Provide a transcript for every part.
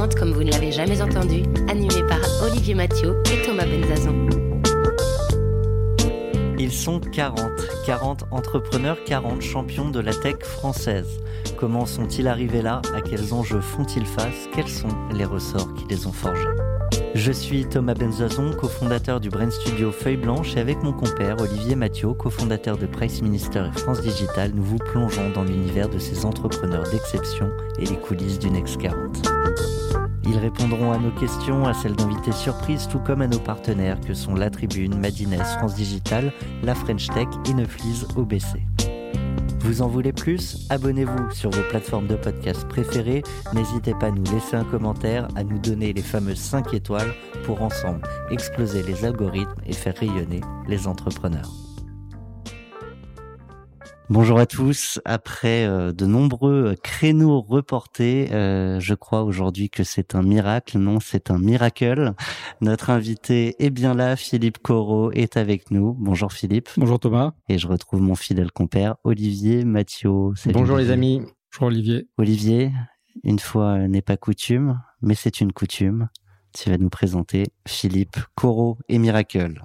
Next 40 comme vous ne l'avez jamais entendu, animé par Olivier Mathieu et Thomas Benzazon. Ils sont 40, 40 entrepreneurs, 40 champions de la tech française. Comment sont-ils arrivés là? À quels enjeux font-ils face? Quels sont les ressorts qui les ont forgés? Je suis Thomas Benzazon, cofondateur du Brain Studio Feuille Blanche et avec mon compère Olivier Mathieu, cofondateur de Price Minister et France Digital, nous vous plongeons dans l'univers de ces entrepreneurs d'exception et les coulisses du Next 40. Ils répondront à nos questions, à celles d'invités surprises, tout comme à nos partenaires que sont La Tribune, Madines, France Digital, La French Tech et Neuflis OBC. Vous en voulez plus? Abonnez-vous sur vos plateformes de podcast préférées. N'hésitez pas à nous laisser un commentaire, à nous donner les fameuses 5 étoiles pour ensemble exploser les algorithmes et faire rayonner les entrepreneurs. Bonjour à tous. Après euh, de nombreux créneaux reportés, euh, je crois aujourd'hui que c'est un miracle. Non, c'est un miracle. Notre invité est bien là. Philippe Corot est avec nous. Bonjour Philippe. Bonjour Thomas. Et je retrouve mon fidèle compère Olivier Mathieu. Salut, Bonjour les amis. Bonjour Olivier. Olivier, une fois n'est pas coutume, mais c'est une coutume. Tu vas nous présenter Philippe Corot et Miracle.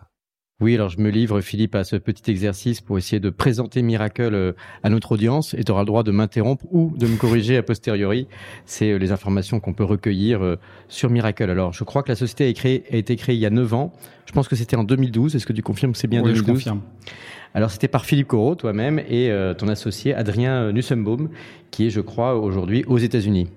Oui, alors je me livre, Philippe, à ce petit exercice pour essayer de présenter Miracle euh, à notre audience et tu auras le droit de m'interrompre ou de me corriger a posteriori. C'est euh, les informations qu'on peut recueillir euh, sur Miracle. Alors, je crois que la société a, créé- a été créée il y a 9 ans. Je pense que c'était en 2012. Est-ce que tu confirmes que c'est bien Oui, 2012 je confirme. Alors, c'était par Philippe Corot, toi-même, et ton associé Adrien Nussembaum, qui est, je crois, aujourd'hui aux États-Unis.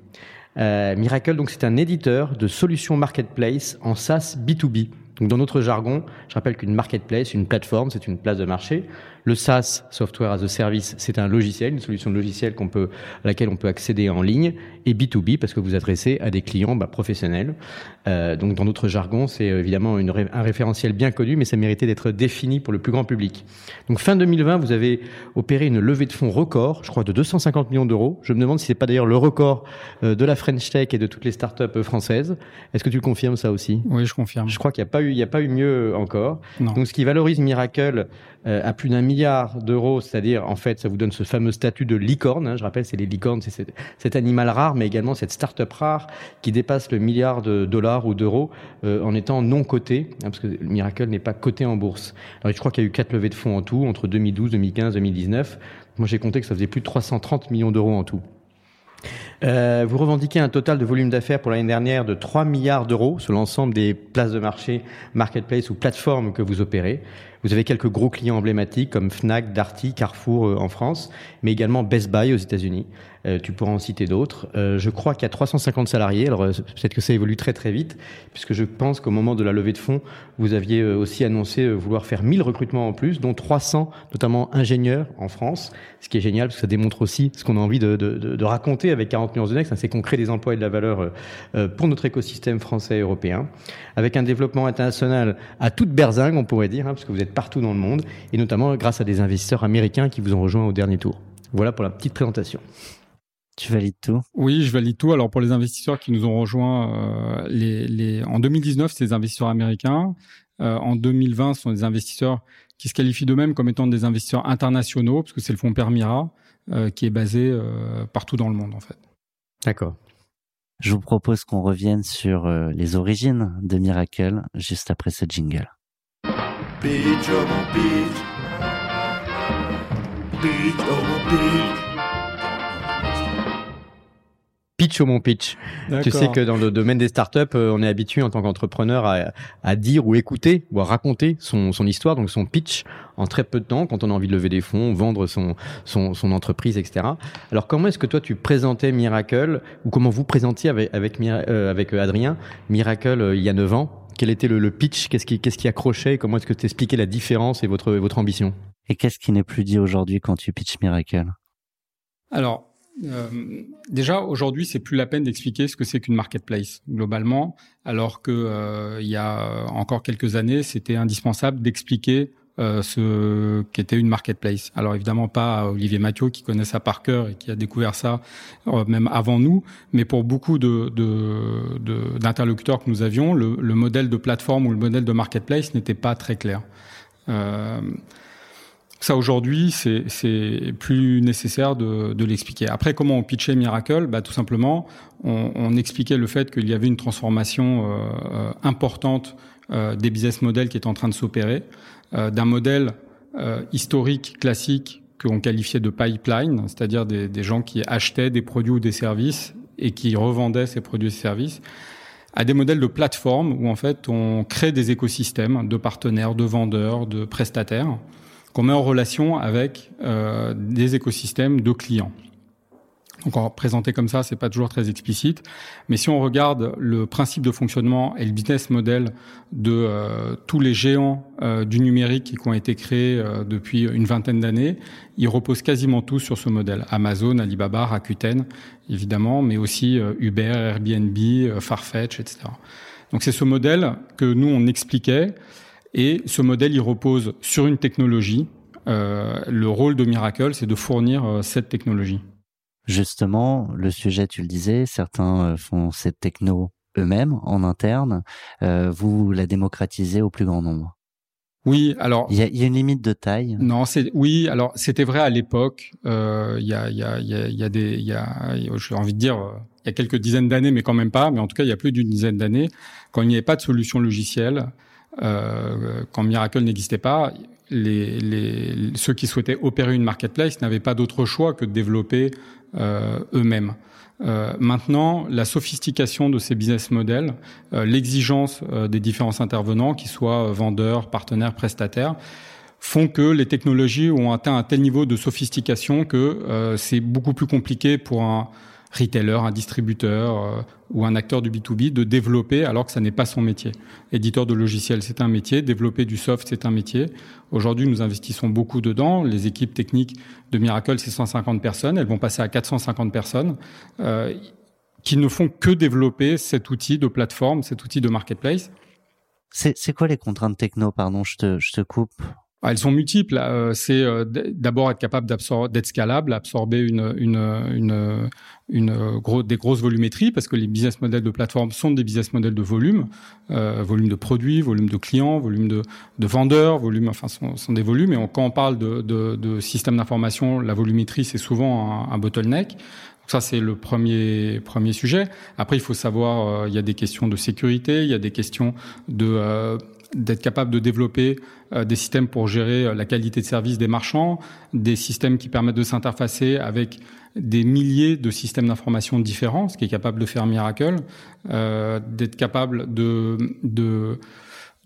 Euh, Miracle, donc, c'est un éditeur de solutions marketplace en SaaS B2B. Donc, dans notre jargon, je rappelle qu'une marketplace, une plateforme, c'est une place de marché. Le SaaS, Software as a Service, c'est un logiciel, une solution de logiciel qu'on peut, à laquelle on peut accéder en ligne. Et B2B, parce que vous adressez à des clients bah, professionnels. Euh, donc, dans notre jargon, c'est euh, évidemment une un référentiel bien connu, mais ça méritait d'être défini pour le plus grand public. Donc, fin 2020, vous avez opéré une levée de fonds record, je crois, de 250 millions d'euros. Je me demande si c'est pas d'ailleurs le record euh, de la French Tech et de toutes les startups euh, françaises. Est-ce que tu confirmes ça aussi? Oui, je confirme. Je crois qu'il n'y a pas eu, il y a pas eu mieux encore. Non. Donc, ce qui valorise Miracle euh, à plus d'un milliard d'euros, c'est-à-dire, en fait, ça vous donne ce fameux statut de licorne. hein. je rappelle, c'est les licornes, c'est cet, animal rare, mais également cette start-up rare qui dépasse le milliard de dollars ou d'euros euh, en étant non coté, hein, parce que Miracle n'est pas coté en bourse. Alors, je crois qu'il y a eu quatre levées de fonds en tout, entre 2012, 2015, 2019. Moi, j'ai compté que ça faisait plus de 330 millions d'euros en tout. Euh, vous revendiquez un total de volume d'affaires pour l'année dernière de 3 milliards d'euros sur l'ensemble des places de marché, marketplace ou plateformes que vous opérez. Vous avez quelques gros clients emblématiques comme Fnac, Darty, Carrefour euh, en France, mais également Best Buy aux États-Unis. Euh, tu pourras en citer d'autres. Euh, je crois qu'il y a 350 salariés. Alors peut-être que ça évolue très très vite, puisque je pense qu'au moment de la levée de fonds, vous aviez aussi annoncé vouloir faire 1000 recrutements en plus, dont 300 notamment ingénieurs en France, ce qui est génial parce que ça démontre aussi ce qu'on a envie de, de, de, de raconter avec 40 nuances de Next, hein, c'est qu'on crée des emplois et de la valeur euh, euh, pour notre écosystème français et européen, avec un développement international à toute berzingue, on pourrait dire, hein, parce que vous êtes partout dans le monde, et notamment grâce à des investisseurs américains qui vous ont rejoint au dernier tour. Voilà pour la petite présentation. Tu valides tout? Oui, je valide tout. Alors pour les investisseurs qui nous ont rejoints, euh, les, les... en 2019, c'est des investisseurs américains. Euh, en 2020, ce sont des investisseurs qui se qualifient d'eux-mêmes comme étant des investisseurs internationaux, parce que c'est le fonds Permira euh, qui est basé euh, partout dans le monde en fait. D'accord. Je vous propose qu'on revienne sur euh, les origines de Miracle juste après ce jingle. Oh oh pitch. Au mon pitch. Tu sais que dans le domaine des startups, euh, on est habitué en tant qu'entrepreneur à, à dire ou écouter ou à raconter son, son histoire, donc son pitch, en très peu de temps, quand on a envie de lever des fonds, vendre son, son, son entreprise, etc. Alors comment est-ce que toi tu présentais Miracle, ou comment vous présentiez avec, avec, euh, avec euh, Adrien Miracle euh, il y a 9 ans? Quel était le, le pitch? Qu'est-ce qui, qu'est-ce qui accrochait? Comment est-ce que tu expliquais la différence et votre, votre ambition? Et qu'est-ce qui n'est plus dit aujourd'hui quand tu pitches Miracle? Alors Euh, déjà, aujourd'hui, c'est plus la peine d'expliquer ce que c'est qu'une marketplace globalement, alors que euh, y a encore quelques années, c'était indispensable d'expliquer euh, ce qu'était une marketplace. Alors évidemment pas à Olivier Mathieu qui connaît ça par cœur et qui a découvert ça euh, même avant nous, mais pour beaucoup de, d'interlocuteurs que nous avions, le, le, modèle de plateforme ou le modèle de marketplace n'était pas très clair. Euh, ça aujourd'hui, c'est plus nécessaire de, de l'expliquer. Après, comment on pitchait Miracle? Bah, Tout simplement, on, on, expliquait le fait qu'il y avait une transformation euh, euh importante euh, des business models qui est en train de s'opérer, euh, d'un modèle euh, historique, classique, qu'on qualifiait de pipeline, c'est-à-dire des, des gens qui achetaient des produits ou des services et qui revendaient ces produits et services, à des modèles de plateforme où en fait on crée des écosystèmes de partenaires, de vendeurs, de prestataires qu'on met en relation avec euh, des écosystèmes de clients. Donc, en présenté comme ça, c'est pas toujours très explicite, mais si on regarde le principe de fonctionnement et le business model de euh, tous les géants euh, du numérique qui ont été créés euh, depuis une vingtaine d'années, ils reposent quasiment tous sur ce modèle. Amazon, Alibaba, Rakuten, évidemment, mais aussi euh, Uber, Airbnb, euh, Farfetch, etc. Donc, c'est ce modèle que nous on expliquait et ce modèle, il repose sur une technologie. Euh, le rôle de Miracle, c'est de fournir euh, cette technologie. Justement, le sujet, tu le disais, certains euh, font cette techno eux-mêmes en interne. Euh, vous la démocratisez au plus grand nombre. Oui, alors il y a, y a, une limite de taille? Non, c'est oui. Alors c'était vrai à l'époque. Il y, a, y, a, y, a, y a des, il y a, j'ai envie de dire, il y a quelques dizaines d'années, mais quand même pas. Mais en tout cas, il y a plus d'une dizaine d'années, quand il n'y avait pas de solution logicielle, quand Miracle n'existait pas, les, les, ceux qui souhaitaient opérer une marketplace n'avaient pas d'autre choix que de développer euh, eux-mêmes. Euh, maintenant, la sophistication de ces business models, euh, l'exigence euh, des différents intervenants, qu'ils soient vendeurs, partenaires, prestataires, font que les technologies ont atteint un tel niveau de sophistication que euh, c'est beaucoup plus compliqué pour un, retailer, un distributeur euh, ou un acteur du B2B de développer alors que ça n'est pas son métier. Éditeur de logiciels, c'est un métier. Développer du soft, c'est un métier. Aujourd'hui, nous investissons beaucoup dedans. Les équipes techniques de Miracle, c'est 150 personnes. Elles vont passer à 450 personnes euh, qui ne font que développer cet outil de plateforme, cet outil de marketplace. C'est quoi les contraintes techno? Pardon, je te, je te coupe. Ah, elles sont multiples. Euh, c'est euh, d'abord être capable d'être scalable, absorber une, une, une, une gros, des grosses volumétries, parce que les business models de plateforme sont des business models de volume, euh, volume de produits, volume de clients, volume de, de vendeurs, volume, enfin, sont, sont des volumes. Et on, quand on parle de, de, de système d'information, la volumétrie c'est souvent un, un bottleneck. Ça, c'est le premier, premier sujet. Après, il faut savoir, euh, il y a des questions de sécurité, il y a des questions de, euh, d'être capable de développer euh, des systèmes pour gérer euh, la qualité de service des marchands, des systèmes qui permettent de s'interfacer avec des milliers de systèmes d'information différents, ce qui est capable de faire Miracle, euh, d'être capable de, de,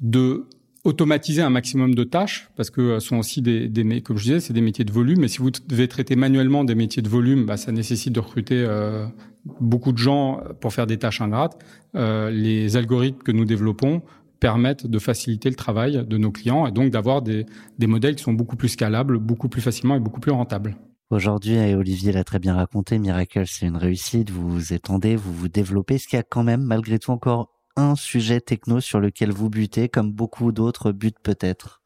de automatiser un maximum de tâches parce que ce sont aussi des, des comme je disais, c'est des métiers de volume. Mais si vous devez traiter manuellement des métiers de volume, bah, ça nécessite de recruter euh, beaucoup de gens pour faire des tâches ingrates. Euh, les algorithmes que nous développons permettent de faciliter le travail de nos clients et donc d'avoir des, des modèles qui sont beaucoup plus scalables, beaucoup plus facilement et beaucoup plus rentables. Aujourd'hui, et Olivier l'a très bien raconté, Miracle, c'est une réussite, vous vous étendez, vous vous développez. Est-ce qu'il y a quand même, malgré tout, encore un sujet techno sur lequel vous butez, comme beaucoup d'autres butent peut-être?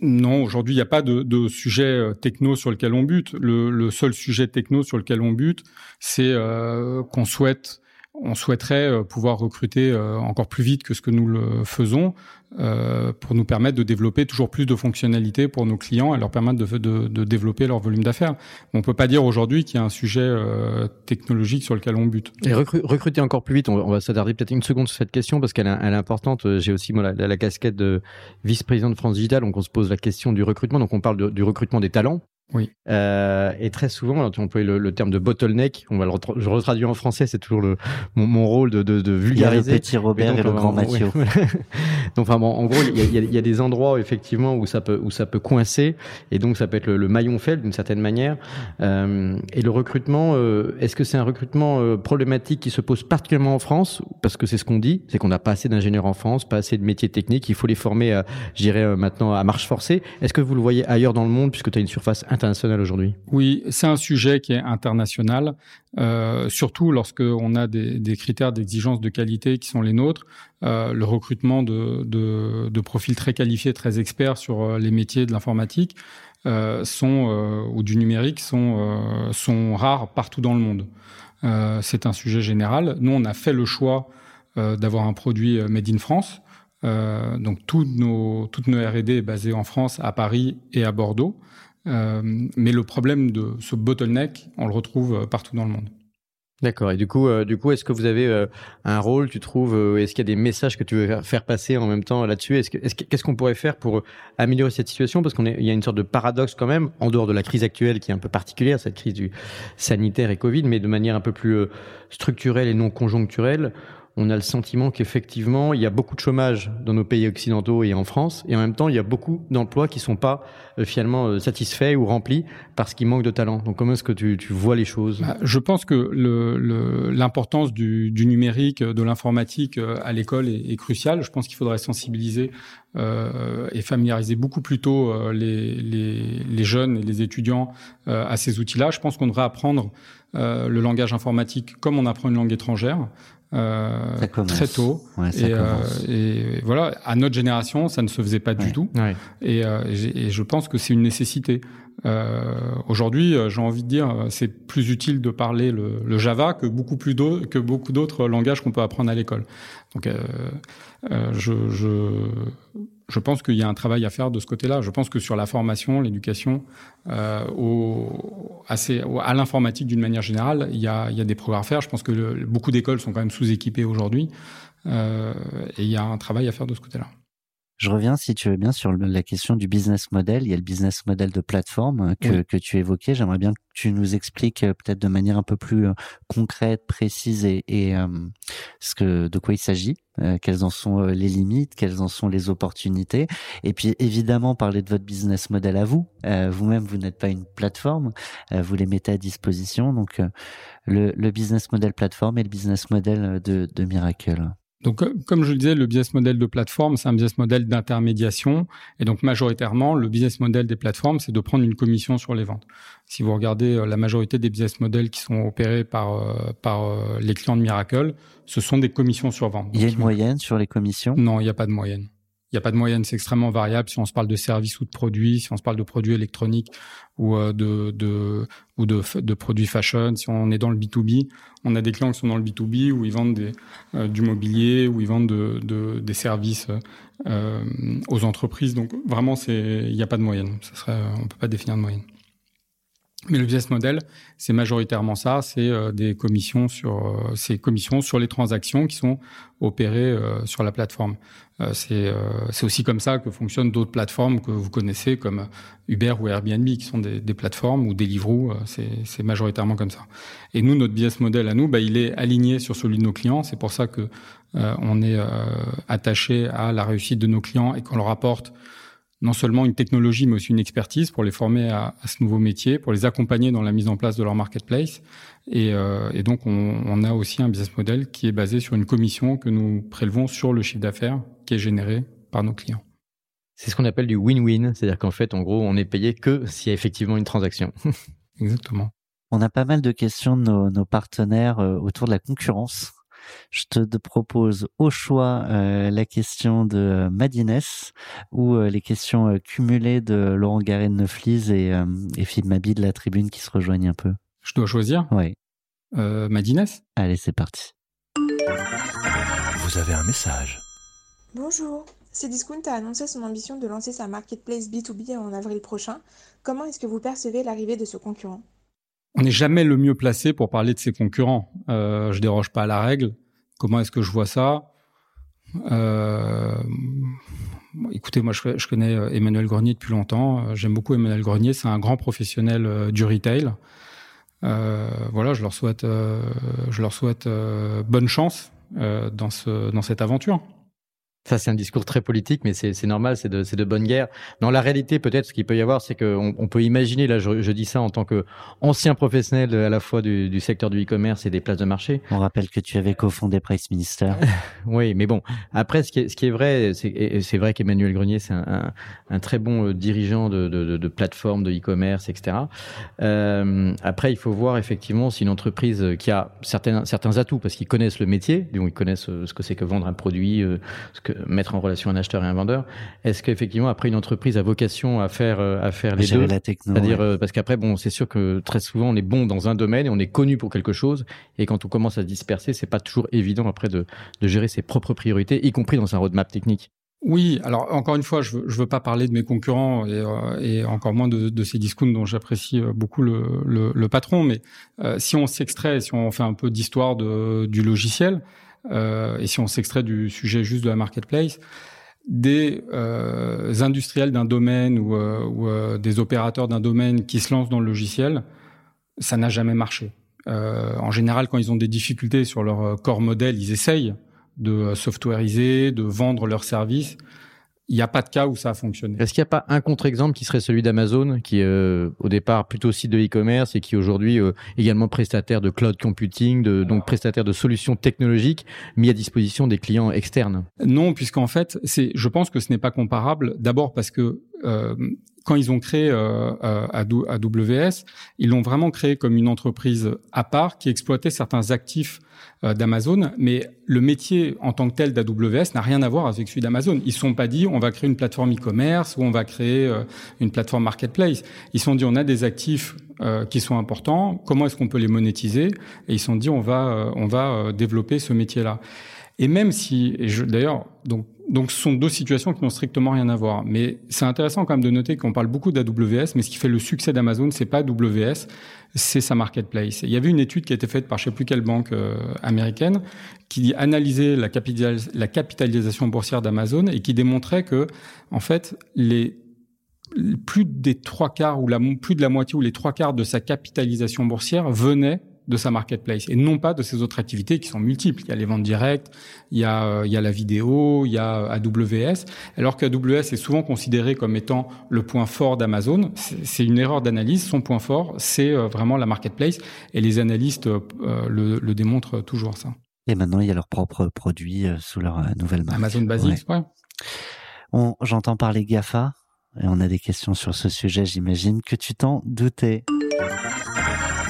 Non, aujourd'hui, il n'y a pas de, de, sujet techno sur lequel on bute. Le, le, seul sujet techno sur lequel on bute, c'est euh, qu'on souhaite on souhaiterait euh, pouvoir recruter euh, encore plus vite que ce que nous le faisons euh, pour nous permettre de développer toujours plus de fonctionnalités pour nos clients et leur permettre de, de, de développer leur volume d'affaires. On peut pas dire aujourd'hui qu'il y a un sujet technologique sur lequel on bute. Et recruter encore plus vite, on, va s'attarder peut-être une seconde sur cette question parce qu'elle est, importante. J'ai aussi moi, la, casquette de vice-président de France Digital, donc on se pose la question du recrutement. Donc on parle du recrutement des talents. Oui. Euh, et très souvent, tu emploies le, le, terme de bottleneck. On va le je retraduis en français. C'est toujours le, mon, mon, rôle de, de, de vulgariser. le petit Robert donc, et le grand Mathieu. Ouais. donc, enfin, bon, en gros, il y a, y, a, y a, des endroits effectivement où ça peut où ça peut coincer, et donc ça peut être le, le maillon faible d'une certaine manière. Euh, et le recrutement, euh, est-ce que c'est un recrutement euh, problématique qui se pose particulièrement en France? Parce que c'est ce qu'on dit, c'est qu'on n'a pas assez d'ingénieurs en France, pas assez de métiers techniques. Il faut les former, je dirais maintenant à marche forcée. Est-ce que vous le voyez ailleurs dans le monde, puisque tu as une surface international aujourd'hui? Oui, c'est un sujet qui est international, euh, surtout lorsque on a des, critères d'exigence de qualité qui sont les nôtres. Euh, le recrutement de, de, profils très qualifiés, très experts sur euh, les métiers de l'informatique sont ou du numérique sont sont rares partout dans le monde. c'est un sujet général. Nous, on a fait le choix d'avoir un produit made in France. Donc toutes nos, toutes nos R&D est basée en France, à Paris et à Bordeaux. Euh, mais le problème de ce bottleneck, on le retrouve euh, partout dans le monde. D'accord. Et du coup, euh, du coup, est-ce que vous avez un rôle, tu trouves euh, Est-ce qu'il y a des messages que tu veux faire passer en même temps là-dessus? Est-ce que, est-ce qu'est-ce qu'on pourrait faire pour améliorer cette situation? Parce qu'on est, il y a une sorte de paradoxe quand même, en dehors de la crise actuelle qui est un peu particulière, cette crise sanitaire et Covid, mais de manière un peu plus structurelle et non conjoncturelle on a le sentiment qu'effectivement, il y a beaucoup de chômage dans nos pays occidentaux et en France, et en même temps, il y a beaucoup d'emplois qui sont pas euh, finalement euh, satisfaits ou remplis parce qu'il manque de talent. Donc, comment est-ce que tu, vois les choses? Bah, Je pense que l'importance du, numérique, de l'informatique euh, à l'école est, cruciale. Je pense qu'il faudrait sensibiliser et familiariser beaucoup plus tôt les, jeunes et les étudiants à ces outils-là. Je pense qu'on devrait apprendre le langage informatique comme on apprend une langue étrangère. Euh, très tôt. et, euh, et, voilà, à notre génération, ça ne se faisait pas du tout. Et, euh, et, je pense que c'est une nécessité. Euh, Aujourd'hui, euh, j'ai envie de dire, c'est plus utile de parler le, le Java que beaucoup plus que beaucoup d'autres langages qu'on peut apprendre à l'école. Donc, je, je je pense qu'il y a un travail à faire de ce côté-là. Je pense que sur la formation, l'éducation, euh, au, assez, à l'informatique d'une manière générale, il y, a, il y a des progrès à faire. Je pense que le, beaucoup d'écoles sont quand même sous-équipées aujourd'hui. Euh, et il y a un travail à faire de ce côté-là. Je reviens, si tu veux bien, sur la question du business model. Il y a le business model de plateforme que, que tu évoquais. J'aimerais bien que tu nous expliques euh, peut-être de manière un peu plus euh, concrète, précise et, et euh, ce que, de quoi il s'agit, quelles en sont les limites, quelles en sont les opportunités. Et puis évidemment, parler de votre business model à vous. Vous-même, vous, n'êtes pas une plateforme, vous les mettez à disposition. Donc le, le business model plateforme et le business model de, de Miracle. Donc, comme je le disais, le business model de plateforme, c'est un business model d'intermédiation. Et donc, majoritairement, le business model des plateformes, c'est de prendre une commission sur les ventes. Si vous regardez euh, la majorité des business models qui sont opérés par, euh, par euh, les clients de Miracle, ce sont des commissions sur vente. il y a une moyenne sur les commissions? Non, il n'y a pas de moyenne. Il n'y a pas de moyenne, c'est extrêmement variable. Si on se parle de services ou de produits, si on se parle de produits électroniques ou euh, de, de ou de, de, produits fashion, si on est dans le B2B, on a des clients qui sont dans le B2B où ils vendent des, euh, du mobilier, où ils vendent de, de des services euh, aux entreprises. Donc vraiment, c'est il n'y a pas de moyenne. Ça serait, on peut pas définir de moyenne. Mais le business model, c'est majoritairement ça, c'est euh, des commissions sur euh, ces commissions sur les transactions qui sont opérées euh, sur la plateforme. c'est c'est aussi comme ça que fonctionnent d'autres plateformes que vous connaissez comme Uber ou Airbnb qui sont des, des plateformes ou Deliveroo, c'est c'est majoritairement comme ça. Et nous notre business model à nous, bah, il est aligné sur celui de nos clients, c'est pour ça que on est attaché à la réussite de nos clients et qu'on leur apporte non seulement une technologie, mais aussi une expertise pour les former à, ce nouveau métier, pour les accompagner dans la mise en place de leur marketplace. Et, euh, et donc, on, on, a aussi un business model qui est basé sur une commission que nous prélevons sur le chiffre d'affaires qui est généré par nos clients. C'est ce qu'on appelle du win-win, c'est-à-dire qu'en fait, en gros, on est payé que s'il y a effectivement une transaction. Exactement. On a pas mal de questions de nos, nos partenaires euh, autour de la concurrence je te propose au choix euh, la question de Madines ou euh, les questions euh, cumulées de Laurent Garret de Neuflis et, et Philippe Mabi de la Tribune qui se rejoignent un peu. Je dois choisir? Oui. Madines Allez, c'est parti. Vous avez un message. Bonjour. Cdiscount a annoncé son ambition de lancer sa marketplace B2B en avril prochain. Comment est-ce que vous percevez l'arrivée de ce concurrent? On n'est jamais le mieux placé pour parler de ses concurrents. Euh, je déroge pas à la règle. Comment est-ce que je vois ça? Euh, Écoutez, moi, je, connais euh, Emmanuel Grenier depuis longtemps. Euh, j'aime beaucoup Emmanuel Grenier. C'est un grand professionnel du retail. voilà, je leur souhaite, je leur souhaite bonne chance dans ce, dans cette aventure. Ça, c'est un discours très politique, mais c'est normal, c'est de, de bonne guerre. Dans la réalité, peut-être, ce qu'il peut y avoir, c'est qu'on on peut imaginer, là, je, je, dis ça en tant que ancien professionnel à la fois du, du secteur du e-commerce et des places de marché. On rappelle que tu avais cofondé Price Minister. oui, mais bon, après, ce qui est, ce qui est vrai, c'est vrai qu'Emmanuel Grenier, c'est un, un, un, très bon euh, dirigeant de, de, de, plateforme de e-commerce, etc. Euh, après, il faut voir effectivement si une entreprise qui a certains, certains atouts, parce qu'ils connaissent le métier, donc ils connaissent euh, ce que c'est que vendre un produit, ce que mettre en relation un acheteur et un vendeur. Est-ce qu'effectivement après une entreprise a vocation à faire euh, à faire les deux, c'est-à-dire euh, parce qu'après bon c'est sûr que très souvent on est bon dans un domaine et on est connu pour quelque chose et quand on commence à se disperser c'est pas toujours évident après de, de gérer ses propres priorités y compris dans un roadmap technique. Oui, alors encore une fois, je veux, je veux pas parler de mes concurrents et, euh, et encore moins de, de ces discounts dont j'apprécie beaucoup le, le, le, patron, mais si on s'extrait, si on fait un peu d'histoire du logiciel, euh, et si on s'extrait du sujet juste de la marketplace, des euh, industriels d'un domaine ou, euh, ou euh, des opérateurs d'un domaine qui se lancent dans le logiciel, ça n'a jamais marché. Euh, en général, quand ils ont des difficultés sur leur corps modèle, ils essayent de softwareiser, de vendre leurs services il n'y a pas de cas où ça a fonctionné. Est-ce qu'il n'y a pas un contre-exemple qui serait celui d'Amazon, qui est euh, au départ plutôt site de e-commerce et qui aujourd'hui euh, également prestataire de cloud computing, de, donc prestataire de solutions technologiques mis à disposition des clients externes? Non, puisqu'en fait, c'est, je pense que ce n'est pas comparable. D'abord parce que quand ils ont créé euh, euh AWS, ils l'ont vraiment créé comme une entreprise à part qui exploitait certains actifs euh, d'Amazon, mais le métier en tant que tel d'AWS n'a rien à voir avec celui d'Amazon. Ils ne sont pas dit on va créer une plateforme e-commerce ou on va créer euh, une plateforme marketplace. Ils se sont dit on a des actifs euh, qui sont importants, comment est-ce qu'on peut les monétiser? Et ils se sont dit on va on va développer ce métier-là. Et même si, d'ailleurs, donc donc, ce sont deux situations qui n'ont strictement rien à voir. Mais c'est intéressant quand même de noter qu'on parle beaucoup d'AWS, mais ce qui fait le succès d'Amazon, c'est pas AWS, c'est sa marketplace. il y avait une étude qui a été faite par je sais plus quelle banque euh, américaine qui analysait la, la capitalisation boursière d'Amazon et qui démontrait que, en fait, les plus des trois quarts ou plus de la moitié ou les trois quarts de sa capitalisation boursière venaient de sa marketplace et non pas de ses autres activités qui sont multiples. Il y a les ventes directes, il y a, euh, il y a la vidéo, il y a AWS, alors qu'AWS est souvent considéré comme étant le point fort d'Amazon. C'est une erreur d'analyse. Son point fort, c'est euh, vraiment la marketplace et les analystes euh, le, le, démontrent toujours ça. Et maintenant, il y a leurs propres produits sous leur nouvelle marque. Amazon Basics, ouais. J'entends parler GAFA et on a des questions sur ce sujet, j'imagine que tu t'en doutais?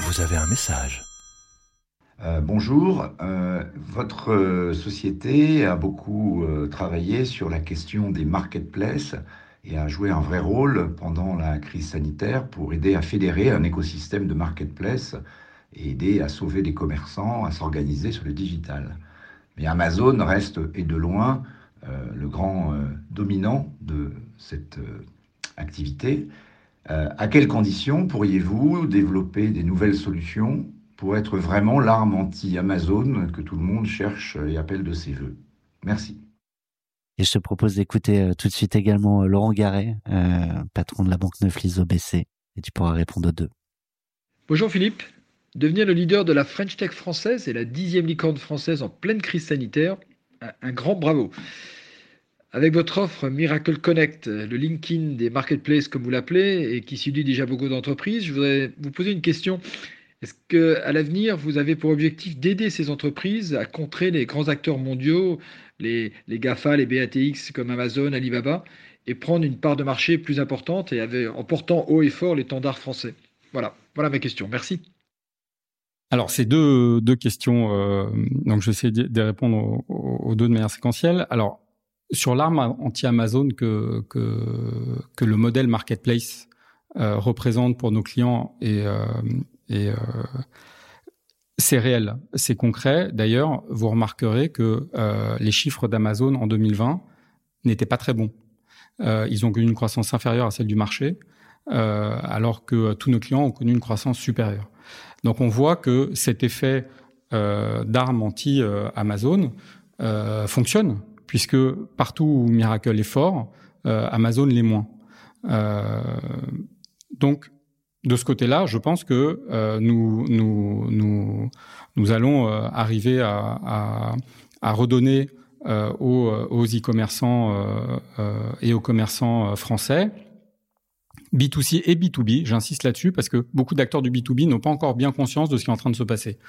Vous avez un message. Euh, bonjour, euh, votre euh, société a beaucoup travaillé sur la question des marketplaces et a joué un vrai rôle pendant la crise sanitaire pour aider à fédérer un écosystème de marketplaces et aider à sauver les commerçants à s'organiser sur le digital. Mais Amazon reste, et de loin, le grand dominant de cette activité. à quelles conditions pourriez-vous développer des nouvelles solutions pour être vraiment l'arme anti-Amazon que tout le monde cherche et appelle de ses voeux. Merci. Et je te propose d'écouter euh, tout de suite également euh, Laurent Garret, euh, patron de la banque Neuflis OBC, et tu pourras répondre aux deux. Bonjour Philippe. Devenir le leader de la French Tech française et la dixième licorne française en pleine crise sanitaire, un grand bravo. Avec votre offre Miracle Connect, le LinkedIn des marketplaces comme vous l'appelez, et qui séduit déjà beaucoup d'entreprises, je voudrais vous poser une question. Est-ce qu'à l'avenir, vous avez pour objectif d'aider ces entreprises à contrer les grands acteurs mondiaux, les, GAFA, les BATX comme Amazon, Alibaba, et prendre une part de marché plus importante et en portant haut et fort l'étendard français? Voilà, voilà ma question. Merci. Alors, c'est deux, questions. Euh, donc, je vais essayer de répondre aux, deux de manière séquentielle. Alors, sur l'arme anti-Amazon que, que, que, le modèle marketplace euh, représente pour nos clients et, euh, et euh, c'est réel, c'est concret. D'ailleurs, vous remarquerez que euh, les chiffres d'Amazon en 2020 n'étaient pas très bons. Euh, ils ont connu une croissance inférieure à celle du marché, alors que tous nos clients ont connu une croissance supérieure. Donc on voit que cet effet d'arme anti-Amazon fonctionne, puisque partout où Miracle est fort, Amazon l'est moins. donc de ce côté-là, je pense que euh, nous, nous, nous, nous allons euh, arriver à, à, à redonner aux, aux e-commerçants et aux commerçants français. B2C et B2B, j'insiste là-dessus parce que beaucoup d'acteurs du B2B n'ont pas encore bien conscience de ce qui est en train de se passer.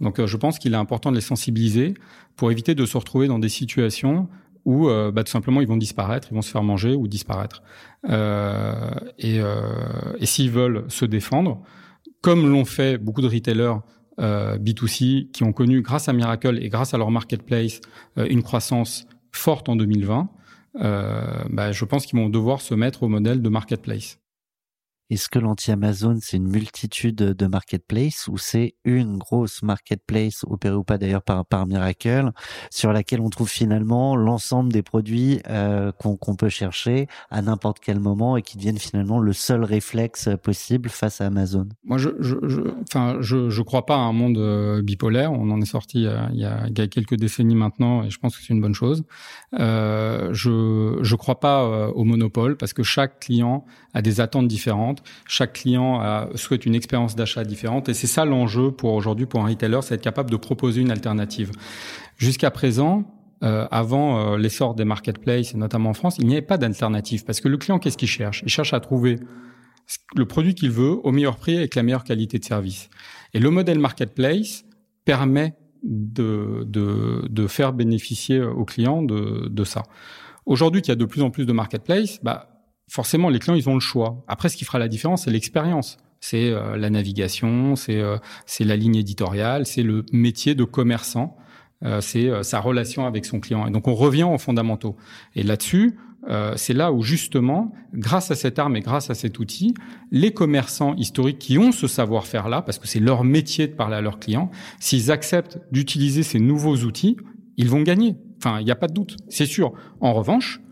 Donc je pense qu'il est important de les sensibiliser pour éviter de se retrouver dans des situations où euh, bah, tout simplement ils vont disparaître, ils vont se faire manger ou disparaître. Euh, et, euh, et s'ils veulent se défendre, comme l'ont fait beaucoup de retailers euh, B2C qui ont connu grâce à Miracle et grâce à leur marketplace euh, une croissance forte en 2020, bah, je pense qu'ils vont devoir se mettre au modèle de marketplace. Est-ce que l'anti-Amazon, c'est une multitude de marketplaces ou c'est une grosse marketplace opérée ou pas d'ailleurs par, par Miracle sur laquelle on trouve finalement l'ensemble des produits euh, qu'on peut chercher à n'importe quel moment et qui deviennent finalement le seul réflexe possible face à Amazon? Moi, je, je, je, enfin, je, je crois pas à un monde euh, bipolaire. On en est sorti euh, il y, a, il y a quelques décennies maintenant et je pense que c'est une bonne chose. Euh, je je crois pas au monopole parce que chaque client a des attentes différentes chaque client a, souhaite une expérience d'achat différente et c'est ça l'enjeu pour aujourd'hui pour un retailer, c'est être capable de proposer une alternative. Jusqu'à présent, euh, avant euh, l'essor des marketplaces, et notamment en France, il n'y avait pas d'alternative parce que le client, qu'est-ce qu'il cherche? Il cherche à trouver le produit qu'il veut au meilleur prix avec la meilleure qualité de service. Et le modèle marketplace permet de, de, de faire bénéficier au client de, de ça. Aujourd'hui, qu'il y a de plus en plus de marketplaces, bah, forcément, les clients, ils ont le choix. Après, ce qui fera la différence, c'est l'expérience. C'est euh, la navigation, c'est euh, la ligne éditoriale, c'est le métier de commerçant, euh, c'est sa relation avec son client. Et donc, on revient aux fondamentaux. Et là-dessus, c'est là où justement, grâce à cette arme et grâce à cet outil, les commerçants historiques qui ont ce savoir-faire-là, parce que c'est leur métier de parler à leurs clients, s'ils acceptent d'utiliser ces nouveaux outils, ils vont gagner. Enfin, il n'y a pas de doute, c'est sûr. En revanche,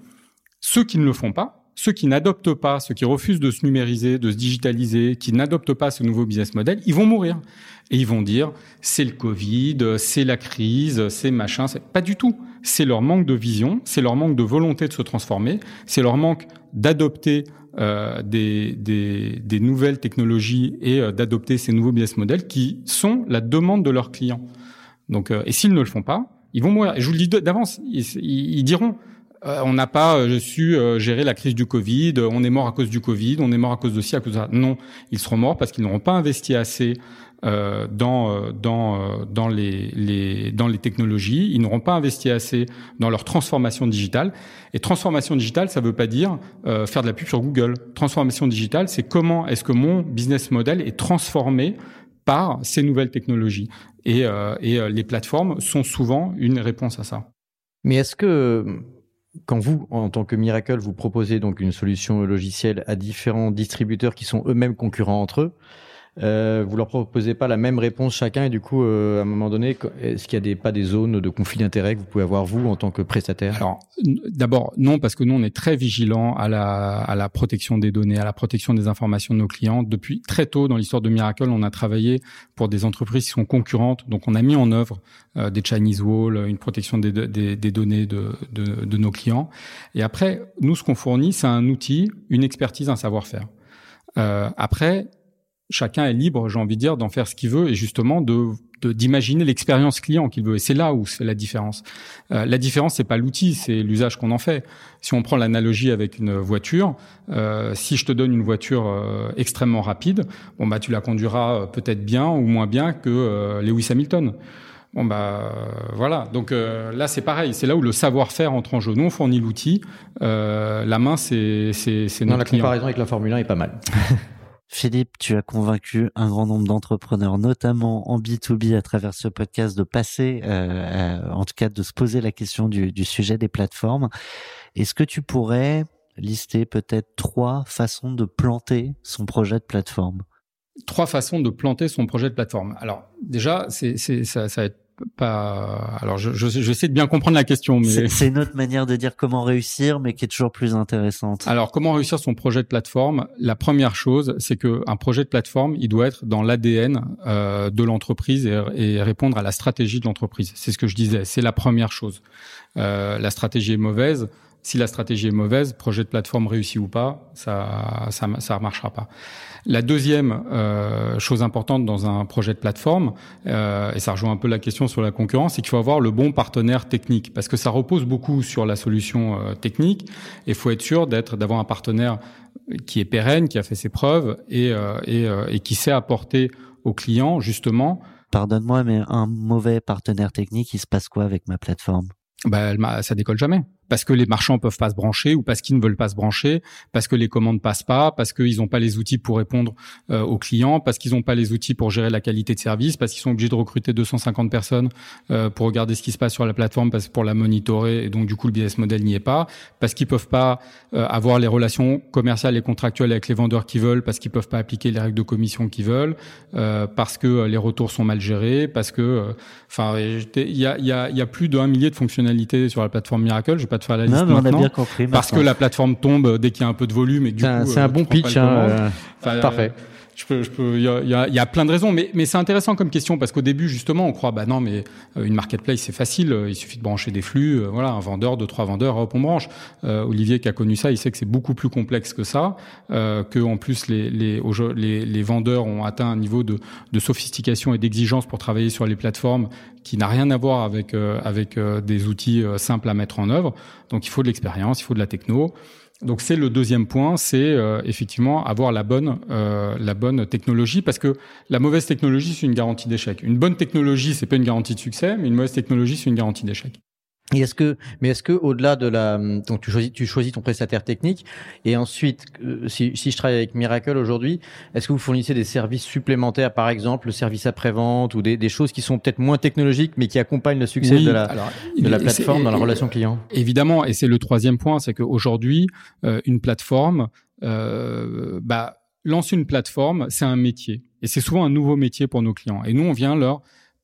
ceux qui ne le font pas, ceux qui n'adoptent pas, ceux qui refusent de se numériser, de se digitaliser, qui n'adoptent pas ce nouveau business model, ils vont mourir. Et ils vont dire, c'est le Covid, c'est la crise, c'est machin. C'est pas du tout. C'est leur manque de vision, c'est leur manque de volonté de se transformer, c'est leur manque d'adopter euh, des, des, des, nouvelles technologies et euh, d'adopter ces nouveaux business models qui sont la demande de leurs clients. Donc, euh, et s'ils ne le font pas, ils vont mourir. Et je vous le dis d'avance, ils, ils diront, on n'a pas euh, su euh, gérer la crise du Covid, on est mort à cause du Covid, on est mort à cause de ci, à cause de ça. Non, ils seront morts parce qu'ils n'auront pas investi assez dans dans dans les, les dans les technologies, ils n'auront pas investi assez dans leur transformation digitale. Et transformation digitale, ça veut pas dire faire de la pub sur Google. Transformation digitale, c'est comment est-ce que mon business model est transformé par ces nouvelles technologies. Et, et les plateformes sont souvent une réponse à ça. Mais est-ce que quand vous, en tant que Miracle, vous proposez donc une solution logicielle à différents distributeurs qui sont eux-mêmes concurrents entre eux, euh, vous leur proposez pas la même réponse chacun et du coup, euh, à un moment donné, est-ce qu'il y a pas des zones de conflit d'intérêt que vous pouvez avoir vous en tant que prestataire? Alors, d'abord, non, parce que nous, on est très vigilants à la, protection des données, à la protection des informations de nos clients. Depuis très tôt dans l'histoire de Miracle, on a travaillé pour des entreprises qui sont concurrentes, donc on a mis en œuvre euh, des Chinese Wall, une protection des, données de nos clients. Et après, nous, ce qu'on fournit, c'est un outil, une expertise, un savoir-faire. Euh, après, chacun est libre, j'ai envie de dire, d'en faire ce qu'il veut et justement de d'imaginer l'expérience client qu'il veut. Et c'est là où fait la différence. Euh, la différence, c'est pas l'outil, c'est l'usage qu'on en fait. Si on prend l'analogie avec une voiture, euh, si je te donne une voiture euh, extrêmement rapide, bon bah tu la conduiras euh, peut-être bien ou moins bien que euh, Lewis Hamilton. Bon bah voilà. Donc là c'est pareil, c'est là où le savoir-faire entre en jeu. Nous on fournit l'outil, la main c'est c'est c'est notre Non, la comparaison avec la Formule 1 est pas mal. Philippe, tu as convaincu un grand nombre d'entrepreneurs, notamment en B2B, à travers ce podcast, de passer, euh, en tout cas de se poser la question du, du sujet des plateformes. Est-ce que tu pourrais lister peut-être trois façons de planter son projet de plateforme? Trois façons de planter son projet de plateforme. Alors déjà, c'est, ça, ça va être pas. Alors, je, je, j'essaie de bien comprendre la question, mais c'est une autre manière de dire comment réussir, mais qui est toujours plus intéressante. Alors, comment réussir son projet de plateforme? La première chose, c'est que un projet de plateforme, il doit être dans l'ADN euh, de l'entreprise et, et, répondre à la stratégie de l'entreprise. C'est ce que je disais. C'est la première chose. Euh, la stratégie est mauvaise. Si la stratégie est mauvaise, projet de plateforme réussi ou pas, ça ça ça marchera pas. La deuxième euh, chose importante dans un projet de plateforme, euh, et ça rejoint un peu la question sur la concurrence, c'est qu'il faut avoir le bon partenaire technique, parce que ça repose beaucoup sur la solution euh, technique. Et il faut être sûr d'être d'avoir un partenaire qui est pérenne, qui a fait ses preuves et, euh, et, euh, et qui sait apporter aux clients justement. Pardonne-moi, mais un mauvais partenaire technique, il se passe quoi avec ma plateforme? Bah, ça décolle jamais parce que les marchands peuvent pas se brancher ou parce qu'ils ne veulent pas se brancher, parce que les commandes passent pas, parce qu'ils n'ont pas les outils pour répondre euh, aux clients, parce qu'ils n'ont pas les outils pour gérer la qualité de service, parce qu'ils sont obligés de recruter 250 personnes euh, pour regarder ce qui se passe sur la plateforme, parce pour la monitorer, et donc du coup le business model n'y est pas, parce qu'ils peuvent pas euh, avoir les relations commerciales et contractuelles avec les vendeurs qui veulent, parce qu'ils peuvent pas appliquer les règles de commission qu'ils veulent, parce que les retours sont mal gérés, parce que, enfin, il y a, y, a, y a plus d'un millier de fonctionnalités sur la plateforme Miracle. Vais pas faire la liste non, On a bien compris. Parce que la plateforme tombe dès qu'il y a un peu de volume et du coup. C'est un bon pitch. Hein, parfait. Je peux, je peux, il y a, y, a, plein de raisons, mais, mais c'est intéressant comme question parce qu'au début, justement, on croit, bah non, mais une marketplace, c'est facile, il suffit de brancher des flux, voilà, un vendeur, deux, trois vendeurs, hop, on branche. Euh, Olivier qui a connu ça, il sait que c'est beaucoup plus complexe que ça, euh, que en plus les, les, les, les vendeurs ont atteint un niveau de, de sophistication et d'exigence pour travailler sur les plateformes qui n'a rien à voir avec euh, avec des outils simples à mettre en œuvre. Donc il faut de l'expérience, il faut de la techno. Donc c'est le deuxième point, c'est euh, effectivement avoir la bonne euh, la bonne technologie parce que la mauvaise technologie c'est une garantie d'échec. Une bonne technologie c'est pas une garantie de succès, mais une mauvaise technologie c'est une garantie d'échec. Et est-ce que, mais est-ce que au-delà de la, donc tu choisis, tu choisis ton prestataire technique, et ensuite, euh, si, si je travaille avec Miracle aujourd'hui, est-ce que vous fournissez des services supplémentaires, par exemple le service après-vente ou des, des, choses qui sont peut-être moins technologiques, mais qui accompagnent le succès de la, de la plateforme dans la relation client? Évidemment, et c'est le troisième point, c'est qu'aujourd'hui, euh, une plateforme, euh, bah, lancer une plateforme, c'est un métier, et c'est souvent un nouveau métier pour nos clients. Et nous, on vient leur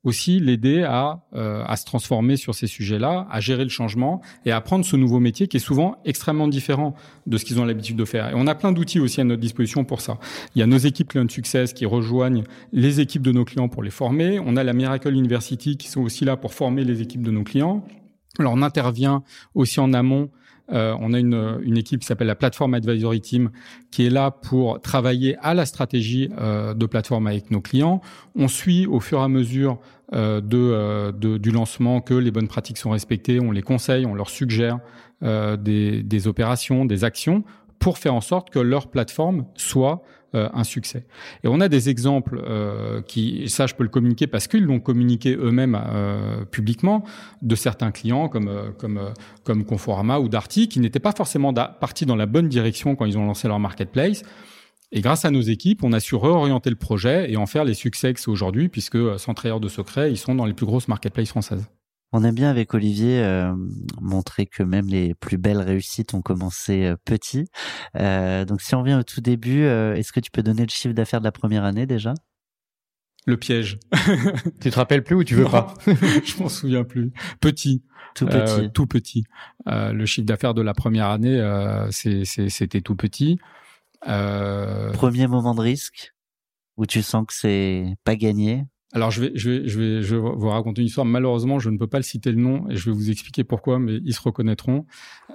aussi l'aider à, euh, à se transformer sur ces sujets-là, à gérer le changement et à apprendre ce nouveau métier qui est souvent extrêmement différent de ce qu'ils ont l'habitude de faire. Et on a plein d'outils aussi à notre disposition pour ça. Il y a nos équipes Client Success qui rejoignent les équipes de nos clients pour les former. On a la Miracle University qui sont aussi là pour former les équipes de nos clients. Alors on intervient aussi en amont euh, on a une, une équipe qui s'appelle la Platform Advisory Team qui est là pour travailler à la stratégie euh, de plateforme avec nos clients. On suit au fur et à mesure de, de, du lancement que les bonnes pratiques sont respectées. On les conseille, on leur suggère des, des opérations, des actions pour faire en sorte que leur plateforme soit euh, un succès. Et on a des exemples euh, qui, ça je peux le communiquer parce qu'ils l'ont communiqué eux-mêmes euh, publiquement, de certains clients comme comme comme Conforama ou Darty qui n'étaient pas forcément partis dans la bonne direction quand ils ont lancé leur marketplace. Et grâce à nos équipes, on a su réorienter le projet et en faire les succès que c'est aujourd'hui, puisque sans trahir de secret, ils sont dans les plus grosses marketplaces françaises. On aime bien avec Olivier euh, montrer que même les plus belles réussites ont commencé euh, petit. Euh, donc si on revient au tout début, est-ce que tu peux donner le chiffre d'affaires de la première année déjà? Le piège. tu te rappelles plus ou tu veux pas? Je m'en souviens plus. Petit. Tout petit. tout petit. le chiffre d'affaires de la première année, c'était tout petit. Premier moment de risque où tu sens que c'est pas gagné alors je vais, je vais, je vais, je vais vous raconter une histoire. Malheureusement, je ne peux pas le citer le nom et je vais vous expliquer pourquoi, mais ils se reconnaîtront.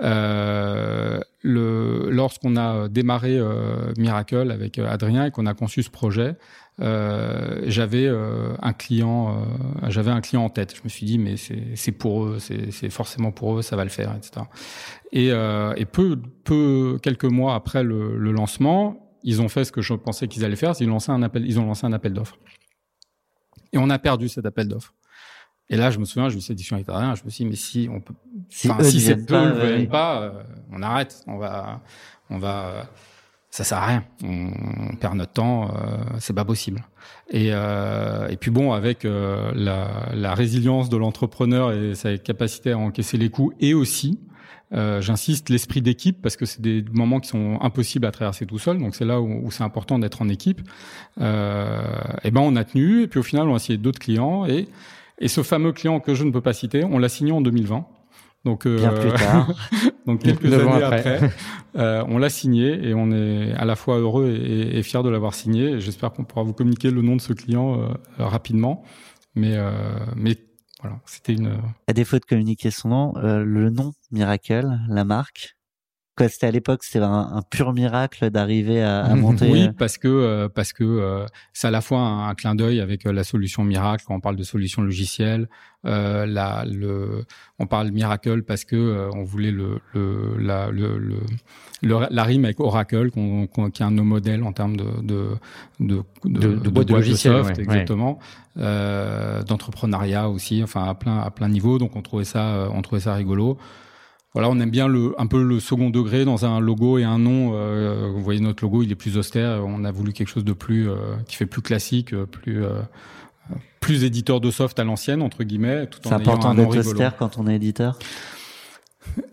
Euh, le, lorsqu'on a démarré euh, Miracle avec euh, Adrien et qu'on a conçu ce projet, euh, j'avais euh, un client, euh, j'avais un client en tête. Je me suis dit, mais c'est pour eux, c'est forcément pour eux, ça va le faire, etc. Et, et peu, peu, quelques mois après le, le lancement, ils ont fait ce que je pensais qu'ils allaient faire, ils ont lancé un appel, ils ont lancé un appel d'offres. Et on a perdu cet appel d'offres. Et là, je me souviens, je me suis dit je me suis dit, mais si on peut, si, si c'est peu ne viennent pas, euh, on arrête, on va, on va, ça sert à rien, on, perd notre temps, euh, c'est pas possible. Et, euh, et puis bon, avec euh, la, la résilience de l'entrepreneur et sa capacité à encaisser les coups, et aussi, euh, j'insiste, l'esprit d'équipe, parce que c'est des moments qui sont impossibles à traverser tout seul. Donc c'est là où, c'est important d'être en équipe. Euh, et ben on a tenu, et puis au final on a signé d'autres clients. Et, et ce fameux client que je ne peux pas citer, on l'a signé en 2020. Donc, euh, Bien plus tard. donc quelques années après, euh, on l'a signé et on est à la fois heureux et, et fier de l'avoir signé. J'espère qu'on pourra vous communiquer le nom de ce client euh, rapidement. Mais, mais voilà, c'était une. À défaut de communiquer son nom, le nom Miracle, la marque, Quoi, c'était à l'époque, c'était un, pur miracle d'arriver à, à, monter. oui, parce que euh, parce que euh, c'est à la fois un, clin d'œil avec euh, la solution miracle quand on parle de solution logicielle. Euh, la, le, on parle miracle parce que on voulait le, le, la, le, le, la rime avec Oracle, qu'on, qui est un de nos modèles en termes de de de, de, de, boîte de, logiciel, soft, exactement. d'entrepreneuriat aussi, enfin à plein à plein niveau. Donc on trouvait ça on trouvait ça rigolo voilà, on aime bien le, un peu le second degré dans un logo et un nom. Euh, vous voyez notre logo, il est plus austère. On a voulu quelque chose de plus euh, qui fait plus classique, euh, plus plus éditeur de soft à l'ancienne entre guillemets. C'est important d'être austère quand on est éditeur?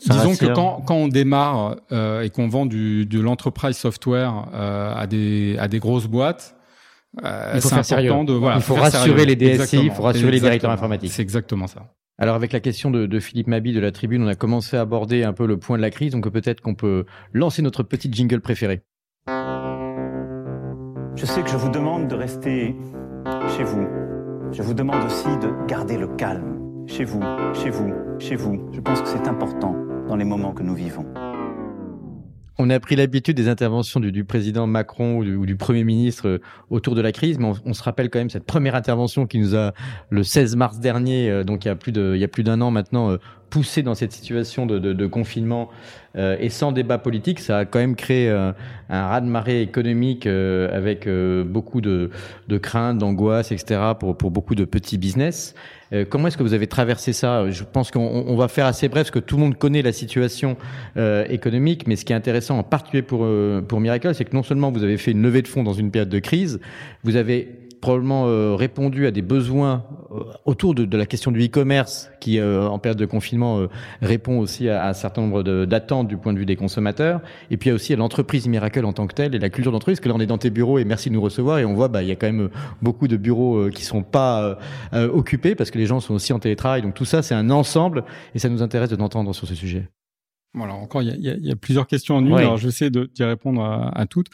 Disons que quand, quand on démarre et qu'on vend du, de l'enterprise software à des à des grosses boîtes, il faut faire sérieux. De, voilà, il faut rassurer les DSI, il faut rassurer les directeurs informatiques. C'est exactement ça. Alors avec la question de, Philippe Mabi de la Tribune, on a commencé à aborder un peu le point de la crise, donc peut-être qu'on peut lancer notre petite jingle préféré. Je sais que je vous demande de rester chez vous. Je vous demande aussi de garder le calme. Chez vous, chez vous, chez vous. Je pense que c'est important dans les moments que nous vivons. On a pris l'habitude des interventions du, président Macron ou du, Premier ministre euh, autour de la crise, mais on, se rappelle quand même cette première intervention qui nous a, le 16 mars dernier, euh, donc il y a plus d'un an maintenant, euh, poussé dans cette situation de, confinement et sans débat politique, ça a quand même créé un raz-de-marée économique avec beaucoup de, craintes, d'angoisse, etc. pour, pour beaucoup de petits business. Euh, comment est-ce que vous avez traversé ça? Je pense qu'on va faire assez bref, parce que tout le monde connaît la situation euh, économique, mais ce qui est intéressant, en particulier pour, euh, pour Miracle, c'est que non seulement vous avez fait une levée de fonds dans une période de crise, vous avez probablement euh, répondu à des besoins euh, autour de, de, la question du e-commerce qui, euh, en période de confinement, répond aussi à, un certain nombre d'attentes du point de vue des consommateurs. Et puis il y a aussi l'entreprise Miracle en tant que telle et la culture d'entreprise. Que là, on est dans tes bureaux et merci de nous recevoir et on voit, bah, il y a quand même beaucoup de bureaux qui sont pas occupés parce que les gens sont aussi en télétravail. Donc tout ça, c'est un ensemble et ça nous intéresse de t'entendre sur ce sujet. Voilà, encore, il y a, y a, plusieurs questions en une. Alors, je vais essayer d'y répondre à, à toutes.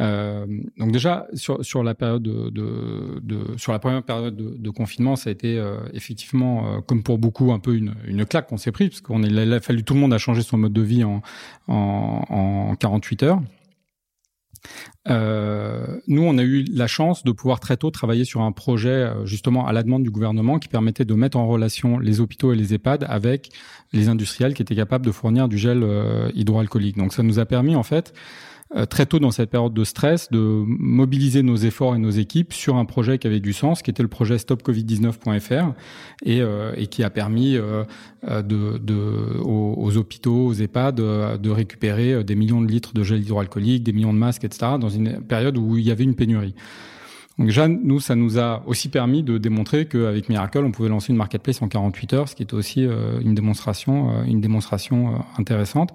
Euh, donc déjà sur, sur la période de, de, de, sur la première période de, de confinement, ça a été euh, effectivement euh, comme pour beaucoup un peu une, une claque qu'on s'est pris parce qu'on il a fallu tout le monde a changé son mode de vie en, en, en 48 heures. Euh, nous, on a eu la chance de pouvoir très tôt travailler sur un projet euh, justement à la demande du gouvernement qui permettait de mettre en relation les hôpitaux et les EHPAD avec les industriels qui étaient capables de fournir du gel hydroalcoolique. Donc ça nous a permis en fait euh, très tôt dans cette période de stress, de mobiliser nos efforts et nos équipes sur un projet qui avait du sens, qui était le projet stopcovid19.fr et, euh, et qui a permis euh, de, de, aux, hôpitaux, aux EHPAD, de, de, récupérer des millions de litres de gel hydroalcoolique, des millions de masques, etc., dans une période où il y avait une pénurie. Donc déjà, nous, ça nous a aussi permis de démontrer qu'avec Miracle, on pouvait lancer une marketplace en 48 heures, ce qui est aussi euh, une démonstration, euh, une démonstration euh, intéressante,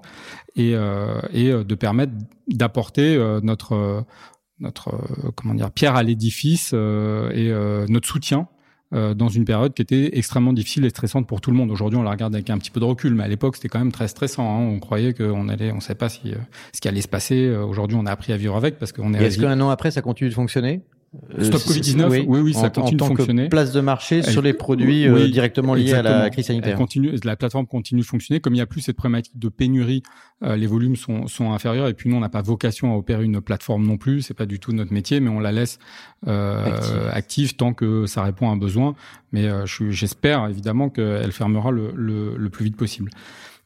et, et de permettre d'apporter notre notre comment dire pierre à l'édifice et notre soutien dans une période qui était extrêmement difficile et stressante pour tout le monde. Aujourd'hui, on la regarde avec un petit peu de recul, mais à l'époque, c'était quand même très stressant. Hein. On croyait qu'on allait, on ne savait pas si, ce qui allait se passer. Aujourd'hui, on a appris à vivre avec parce qu'on est. Est-ce qu'un an après, ça continue de fonctionner? Stop Covid-19, oui, oui, ça continue de fonctionner. place de marché sur les produits euh, directement liés à la crise sanitaire. continue, la plateforme continue de fonctionner. Comme il n'y a plus cette problématique de pénurie, euh, les volumes sont, sont inférieurs. Et puis nous, on n'a pas vocation à opérer une plateforme non plus. C'est pas du tout notre métier, mais on la laisse active. active. tant que ça répond à un besoin. Mais j'espère évidemment qu'elle fermera le, le, le plus vite possible.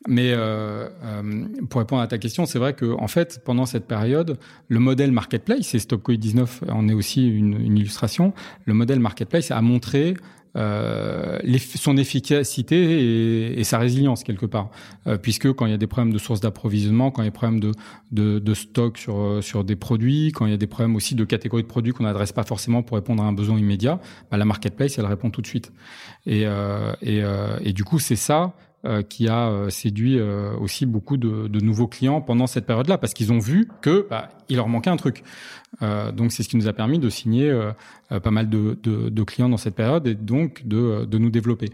Mais euh, euh, pour répondre à ta question, c'est vrai que en fait, pendant cette période, le modèle marketplace, et Stop Covid 19 en est aussi une, une illustration, le modèle marketplace a montré euh, son efficacité et, sa résilience quelque part, euh, puisque quand il y a des problèmes de sources d'approvisionnement, quand il y a des problèmes de, de, de, stock sur sur des produits, quand il y a des problèmes aussi de catégories de produits qu'on n'adresse pas forcément pour répondre à un besoin immédiat, bah, la marketplace elle répond tout de suite. Et, euh, et, et du coup c'est ça euh, qui a euh, séduit euh, aussi beaucoup de, nouveaux clients pendant cette période-là, parce qu'ils ont vu que bah, il leur manquait un truc. donc c'est ce qui nous a permis de signer pas mal de, clients dans cette période et donc de nous développer.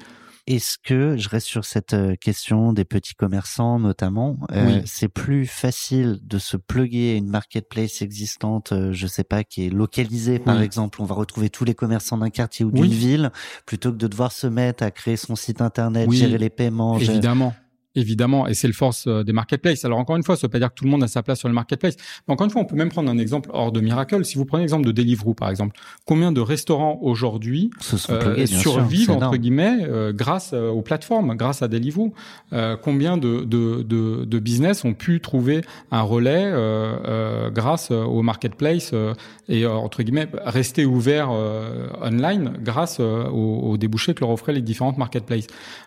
Est-ce que je reste sur cette question des petits commerçants notamment Oui. C'est plus facile de se plugger à une marketplace existante, je sais pas, qui est localisée par Oui. exemple. On va retrouver tous les commerçants d'un quartier ou d'une Oui. ville, plutôt que de devoir se mettre à créer son site internet, gérer les paiements. gérer- Évidemment. Et c'est le force euh, des marketplaces. Alors encore une fois, ça veut pas dire que tout le monde a sa place sur le marketplace. Mais encore une fois, on peut même prendre un exemple hors de Miracle. Si vous prenez l'exemple de Deliveroo, par exemple, combien de restaurants aujourd'hui euh, survivent entre guillemets euh, grâce euh, aux plateformes, grâce à Deliveroo Euh, Combien de, de, de, de business ont pu trouver un relais grâce euh, au marketplace euh, et entre guillemets rester ouvert euh, online grâce aux, aux débouchés que leur offraient les différentes marketplaces.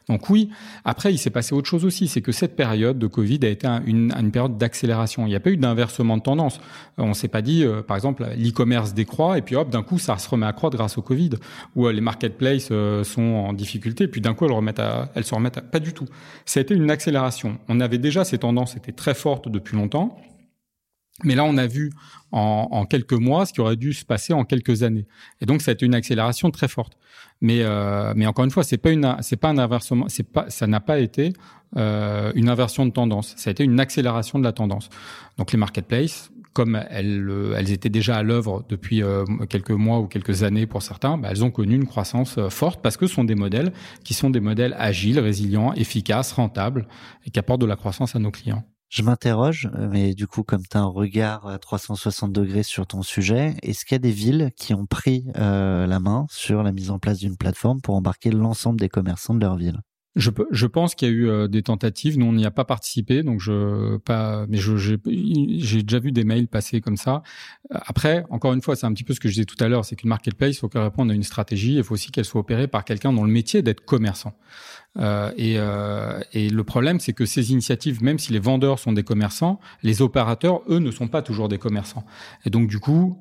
Donc oui, après il s'est passé autre chose aussi, c'est que cette période de Covid a été un- une, période d'accélération. Il n'y a pas eu d'inversement de tendance. Euh, On s'est pas dit, euh, par exemple, l'e-commerce décroît et puis hop, d'un coup ça se remet à croître grâce au Covid, où euh, les marketplaces sont en difficulté, puis d'un coup elles, remettent à, elles se remettent. Pas du tout. Ça a été une accélération. On avait déjà ces tendances étaient très fortes depuis longtemps. Mais là, on a vu en, quelques mois ce qui aurait dû se passer en quelques années. Et donc, ça a été une accélération très forte. Mais, euh, encore une fois, c'est pas pas un inversement, c'est pas, ça n'a pas été euh, une inversion de tendance. Ça a été une accélération de la tendance. Donc, les marketplaces, comme elles, euh, étaient déjà à l'œuvre depuis quelques mois ou quelques années pour certains, bah, elles ont connu une croissance forte parce que ce sont des modèles qui sont des modèles agiles, résilients, efficaces, rentables et qui apportent de la croissance à nos clients. Je m'interroge, mais du coup, comme tu as un regard à 360 degrés sur ton sujet, est-ce qu'il y a des villes qui ont pris euh, la main sur la mise en place d'une plateforme pour embarquer l'ensemble des commerçants de leur ville? Je, je pense qu'il y a eu euh, des tentatives. Nous, on n'y a pas participé, donc je pas. Mais j'ai déjà vu des mails passer comme ça. Euh, Après, encore une fois, c'est un petit peu ce que je disais tout à l'heure, c'est qu'une marketplace, il faut qu'elle réponde à une stratégie. Il faut aussi qu'elle soit opérée par quelqu'un dont le métier d'être commerçant. Euh, et, euh, et le problème, c'est que ces initiatives, même si les vendeurs sont des commerçants, les opérateurs, eux, ne sont pas toujours des commerçants. Et donc, du coup,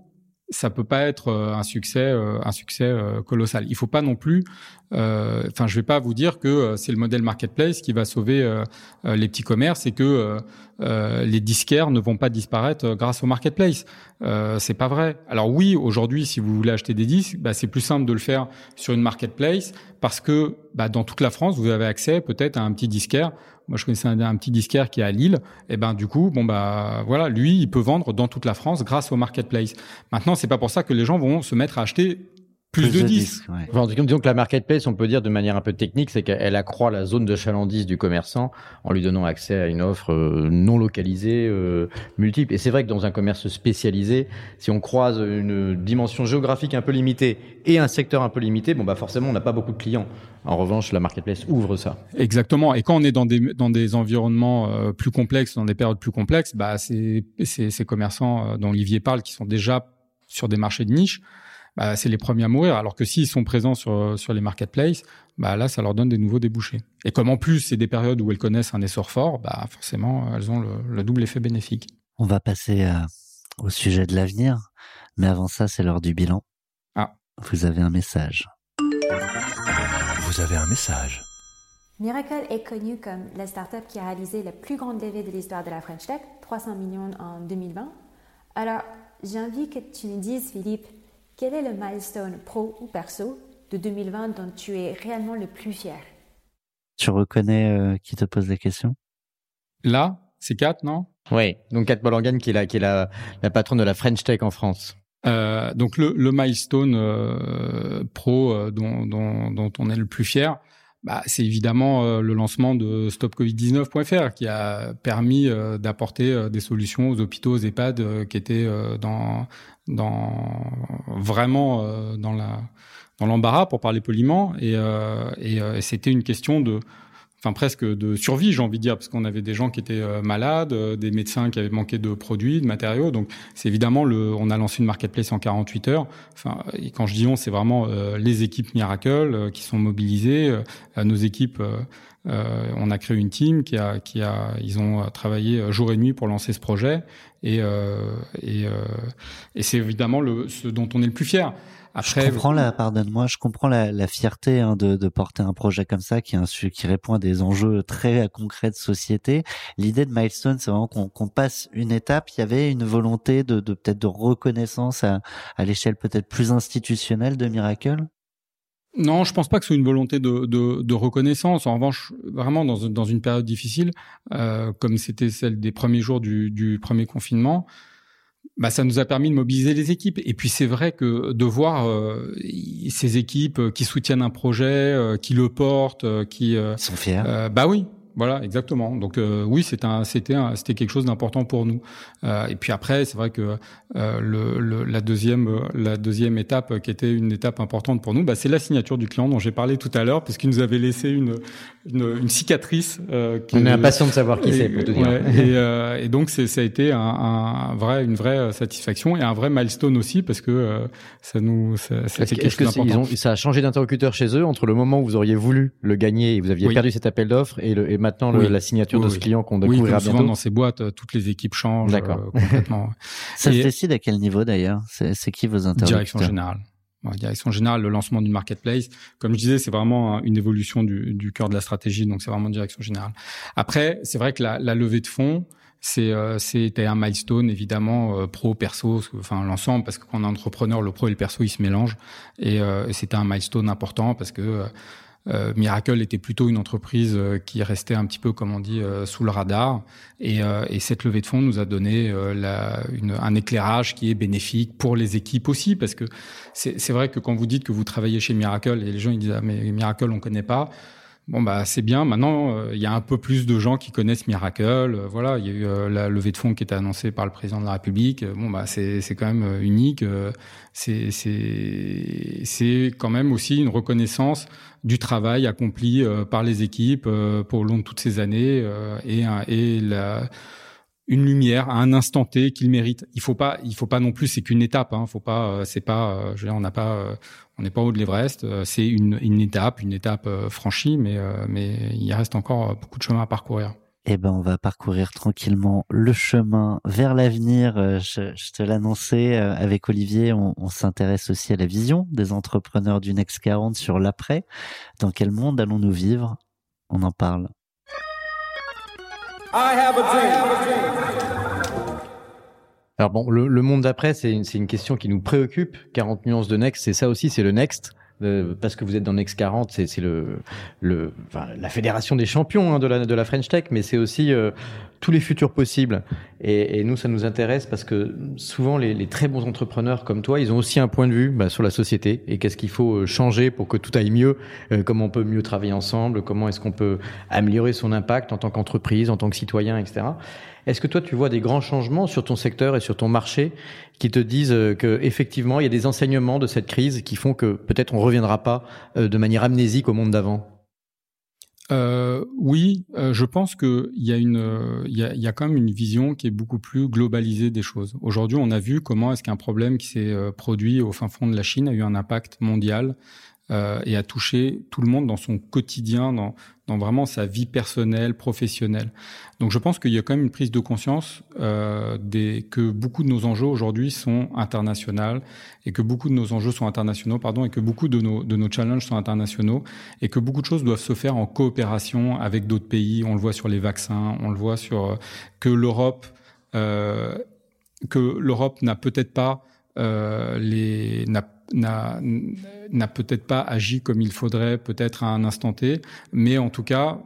ça peut pas être euh, un succès, euh, un succès euh, colossal. Il faut pas non plus. euh, Enfin, je vais pas vous dire que c'est le modèle marketplace qui va sauver euh, les petits commerces et que euh, les disquaires ne vont pas disparaître grâce au marketplace. C'est pas vrai. Alors oui, aujourd'hui, si vous voulez acheter des disques, bah, c'est plus simple de le faire sur une marketplace parce que bah, dans toute la France, vous avez accès peut-être à un petit disquaire. Moi, je connaissais un, un petit disquaire qui est à Lille. Et ben, du coup, bon bah voilà, lui, il peut vendre dans toute la France grâce au marketplace. Maintenant, c'est pas pour ça que les gens vont se mettre à acheter plus, de, ouais. Enfin, en tout cas, disons que la marketplace, on peut dire de manière un peu technique, c'est qu'elle accroît la zone de chalandise du commerçant en lui donnant accès à une offre euh, non localisée, euh, multiple. Et c'est vrai que dans un commerce spécialisé, si on croise une dimension géographique un peu limitée et un secteur un peu limité, bon bah forcément, on n'a pas beaucoup de clients. En revanche, la marketplace ouvre ça. Exactement. Et quand on est dans des dans des environnements euh, plus complexes, dans des périodes plus complexes, bah c'est c'est ces commerçants euh, dont Olivier parle qui sont déjà sur des marchés de niche, bah c'est les premiers à mourir. Alors que s'ils sont présents sur sur les marketplaces, bah là ça leur donne des nouveaux débouchés. Et comme en plus c'est des périodes où elles connaissent un essor fort, bah forcément elles ont le, le double effet bénéfique. On va passer euh, au sujet de l'avenir, mais avant ça, c'est l'heure du bilan. Ah. Vous avez un message. Vous avez un message. Miracle est connu comme la startup qui a réalisé la plus grande levée de l'histoire de la French Tech, 300 millions en 2020. Alors, j'ai envie que tu nous dises, Philippe, quel est le milestone pro ou perso de 2020 dont tu es réellement le plus fier? Tu reconnais euh, qui te pose la question Là, c'est 4, non? Oui. Donc, Kat Bollangan, qui est la, qui est la, la patronne de la French Tech en France. Euh, donc le, le milestone euh, pro euh, dont, dont, dont on est le plus fier, bah, c'est évidemment euh, le lancement de stopcovid19.fr qui a permis euh, d'apporter euh, des solutions aux hôpitaux, aux EHPAD euh, qui étaient euh, dans, dans vraiment euh, dans la dans l'embarras pour parler poliment. Et, euh, euh, et c'était une question de enfin presque de survie, j'ai envie de dire, parce qu'on avait des gens qui étaient euh, malades, euh, des médecins qui avaient manqué de produits, de matériaux. Donc, c'est évidemment le, on a lancé une marketplace en 48 heures. Enfin, et quand je dis on, c'est vraiment euh, les équipes Miracle euh, qui sont mobilisées, euh, nos équipes. on a créé une team qui a, qui a, ils ont travaillé jour et nuit pour lancer ce projet, et et, et c'est évidemment le, ce dont on est le plus fier. Après, je comprends la, pardonne-moi, je comprends la, la fierté hein, de, de, porter un projet comme ça qui, qui répond à des enjeux très concrets de société. L'idée de Milestone, c'est vraiment qu'on qu passe une étape. Il y avait une volonté de, de peut-être de reconnaissance à, à l'échelle peut-être plus institutionnelle de Miracle? Non, je pense pas que ce soit une volonté de, de, de reconnaissance. En revanche, vraiment dans, dans une période difficile, euh, comme c'était celle des premiers jours du, du premier confinement, bah, ça nous a permis de mobiliser les équipes. Et puis c'est vrai que de voir euh, ces équipes qui soutiennent un projet, euh, qui le portent, euh, qui sont fiers. bah oui, voilà, exactement. Donc euh, oui, c'était un, c'était c'était quelque chose d'important pour nous. Euh, et puis après, c'est vrai que euh, le, le, la deuxième la deuxième étape qui était une étape importante pour nous, bah, c'est la signature du client dont j'ai parlé tout à l'heure, parce qu'il nous avait laissé une une, une cicatrice. Euh, qui, On est impatient de savoir qui c'est, pour te dire. Ouais, et, euh, et, donc c'est ça a été un, un, vrai une vraie satisfaction et un vrai milestone aussi parce que ça nous ça, est-ce, quelque chose ça a changé d'interlocuteur chez eux entre le moment où vous auriez voulu le gagner et vous aviez perdu cet appel d'offre et, le, et maintenant la signature de ce client qu'on découvrira oui, bientôt. dans ces boîtes, euh, toutes les équipes changent euh, complètement. Ça se décide à quel niveau d'ailleurs? C'est qui vos interlocuteurs? Direction générale. Direction générale, le lancement d'une marketplace, comme je disais, c'est vraiment une évolution du, du cœur de la stratégie, donc c'est vraiment direction générale. Après, c'est vrai que la, la levée de fonds, c'est euh, c'était un milestone évidemment euh, pro perso enfin l'ensemble parce que quand on est entrepreneur le pro et le perso ils se mélangent et, euh, c'était un milestone important parce que euh, Miracle était plutôt une entreprise euh, qui restait un petit peu, comme on dit, euh, sous le radar. Et, et, cette levée de fonds nous a donné la, une, un éclairage qui est bénéfique pour les équipes aussi, parce que c'est vrai que quand vous dites que vous travaillez chez Miracle, et les gens ils disent ah, mais Miracle on connaît pas. Bon bah c'est bien. Maintenant, il y a un peu plus de gens qui connaissent Miracle. voilà, il y a eu la levée de fonds qui était annoncée par le président de la République. Bon bah c'est c'est quand même unique. c'est c'est c'est quand même aussi une reconnaissance du travail accompli euh, par les équipes euh, pour le long de toutes ces années euh, et, et la, une lumière à un instant T qu'il mérite. Il faut pas, il faut pas non plus, c'est qu'une étape. Hein, faut pas, c'est pas, je veux dire, on n'a pas, on n'est pas haut de l'Everest. C'est une, une étape, une étape franchie, mais mais il reste encore beaucoup de chemin à parcourir. Eh ben, on va parcourir tranquillement le chemin vers l'avenir. Euh, je, je te l'annonçais euh, avec Olivier, on, on s'intéresse aussi à la vision des entrepreneurs du Next 40 sur l'après. Dans quel monde allons-nous vivre? On en parle. Alors bon, le, le monde d'après, c'est une, une, question qui nous préoccupe. 40 nuances de Next, c'est ça aussi, c'est le Next parce que vous êtes dans Next 40, c'est le, le, enfin, la fédération des champions hein, de, la, de la French Tech, mais c'est aussi euh, tous les futurs possibles. Et, et, nous, ça nous intéresse parce que souvent, les, les, très bons entrepreneurs comme toi, ils ont aussi un point de vue bah, sur la société et qu'est-ce qu'il faut euh, changer pour que tout aille mieux, euh, comment on peut mieux travailler ensemble, comment est-ce qu'on peut améliorer son impact en tant qu'entreprise, en tant que citoyen, etc. Est-ce que toi, tu vois des grands changements sur ton secteur et sur ton marché qui te disent euh, que effectivement, il y a des enseignements de cette crise qui font que peut-être on reviendra pas euh, de manière amnésique au monde d'avant? Euh, oui, je pense qu'il y a une, y a, quand même une vision qui est beaucoup plus globalisée des choses. Aujourd'hui, on a vu comment est-ce qu'un problème qui s'est produit au fin fond de la Chine a eu un impact mondial euh, et a touché tout le monde dans son quotidien, dans, vraiment sa vie personnelle, professionnelle. Donc je pense qu'il y a quand même une prise de conscience euh, que beaucoup de nos enjeux aujourd'hui sont internationaux et que beaucoup de nos enjeux sont internationaux, pardon, et que beaucoup de nos, de nos challenges sont internationaux et que beaucoup de choses doivent se faire en coopération avec d'autres pays. On le voit sur les vaccins, on le voit sur euh, que l'Europe que l'Europe n'a peut-être pas les n'a peut-être pas agi comme il faudrait, peut-être à un instant T, mais en tout cas,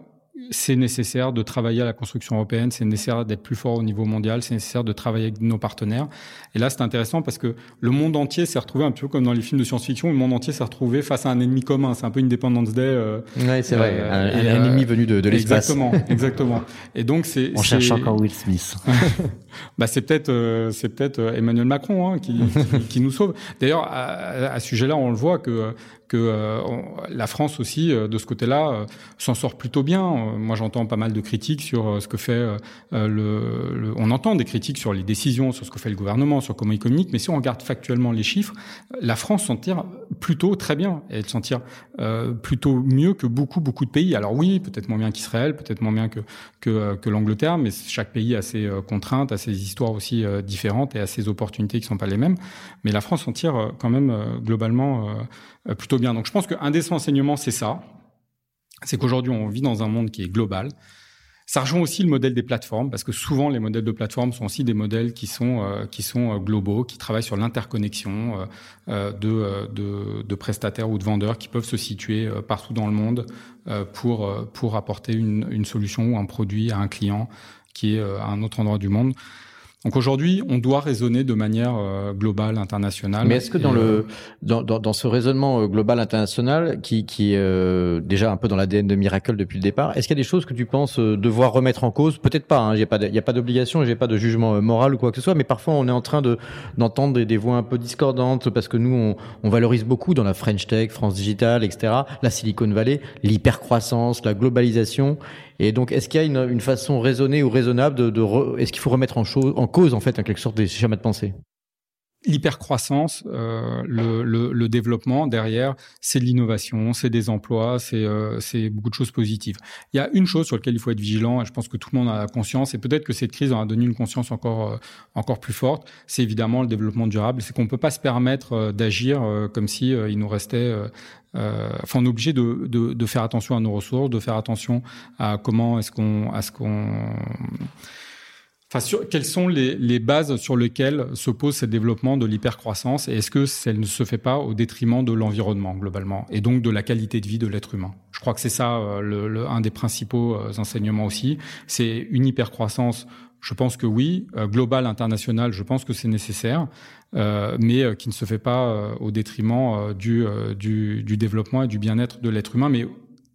c'est nécessaire de travailler à la construction européenne, c'est nécessaire d'être plus fort au niveau mondial, c'est nécessaire de travailler avec nos partenaires. Et là, c'est intéressant parce que le monde entier s'est retrouvé un peu comme dans les films de science-fiction, le monde entier s'est retrouvé face à un ennemi commun. C'est un peu Independence Day. Euh, oui, c'est vrai, euh, un, un ennemi venu de, de l'espace. Exactement, exactement. Et donc c'est. On cherche encore Will Smith. bah c'est peut-être euh, c'est peut-être euh, Emmanuel Macron hein, qui, qui, qui, nous sauve. D'ailleurs, à, à, ce sujet-là, on le voit que que euh, la France aussi, euh, de ce côté-là, euh, s'en sort plutôt bien. moi, j'entends pas mal de critiques sur ce que fait le, le, On entend des critiques sur les décisions, sur ce que fait le gouvernement, sur comment il communique, mais si on regarde factuellement les chiffres, la France s'en tire plutôt très bien. Et elle s'en tire plutôt mieux que beaucoup, beaucoup de pays. Alors oui, peut-être moins bien qu'Israël, peut-être moins bien que, que, que l'Angleterre, mais chaque pays a ses contraintes, a ses histoires aussi différentes et a ses opportunités qui sont pas les mêmes. Mais la France s'en tire quand même globalement plutôt Donc je pense qu'un des enseignements, c'est ça. C'est qu'aujourd'hui, on vit dans un monde qui est global. Ça rejoint aussi le modèle des plateformes, parce que souvent les modèles de plateformes sont aussi des modèles qui sont euh, qui sont euh, globaux, qui travaillent sur l'interconnexion euh, de, de, prestataires ou de vendeurs qui peuvent se situer partout dans le monde pour pour apporter une solution ou un produit à un client qui est à un autre endroit du monde. Donc aujourd'hui, on doit raisonner de manière euh, globale, internationale. Mais est-ce que dans le euh, dans, dans, dans, ce raisonnement euh, global international, qui qui est euh, déjà un peu dans l'ADN de Miracle depuis le départ, est-ce qu'il y a des choses que tu penses devoir remettre en cause? Peut-être pas. Hein, il n'y a pas d'obligation, j'ai pas de jugement moral ou quoi que ce soit. Mais parfois, on est en train de d'entendre des, des, voix un peu discordantes parce que nous, on, on valorise beaucoup dans la French Tech, France Digital, etc. La Silicon Valley, l'hypercroissance, la globalisation. Et donc, est-ce qu'il y a une, façon raisonnée ou raisonnable de, de est-ce qu'il faut remettre en, en cause en fait en quelque sorte des schémas de pensée? L'hypercroissance, euh, le, le, le, développement derrière, c'est de l'innovation, c'est des emplois, c'est euh, beaucoup de choses positives. Il y a une chose sur laquelle il faut être vigilant, et je pense que tout le monde a conscience, et peut-être que cette crise en a donné une conscience encore euh, encore plus forte, c'est évidemment le développement durable. C'est qu'on ne peut pas se permettre euh, d'agir euh, comme si il nous restait enfin, on est obligé de, de, de, faire attention à nos ressources, de faire attention à comment est-ce qu'on, Quelles sont les, bases sur lesquelles se pose ce développement de l'hypercroissance et est-ce que ça ne se fait pas au détriment de l'environnement globalement et donc de la qualité de vie de l'être humain? Je crois que c'est ça euh, un des principaux euh, enseignements aussi. C'est une hypercroissance. Je pense que oui, euh, global, international, je pense que c'est nécessaire, mais qui ne se fait pas au détriment du, développement et du bien-être de l'être humain, mais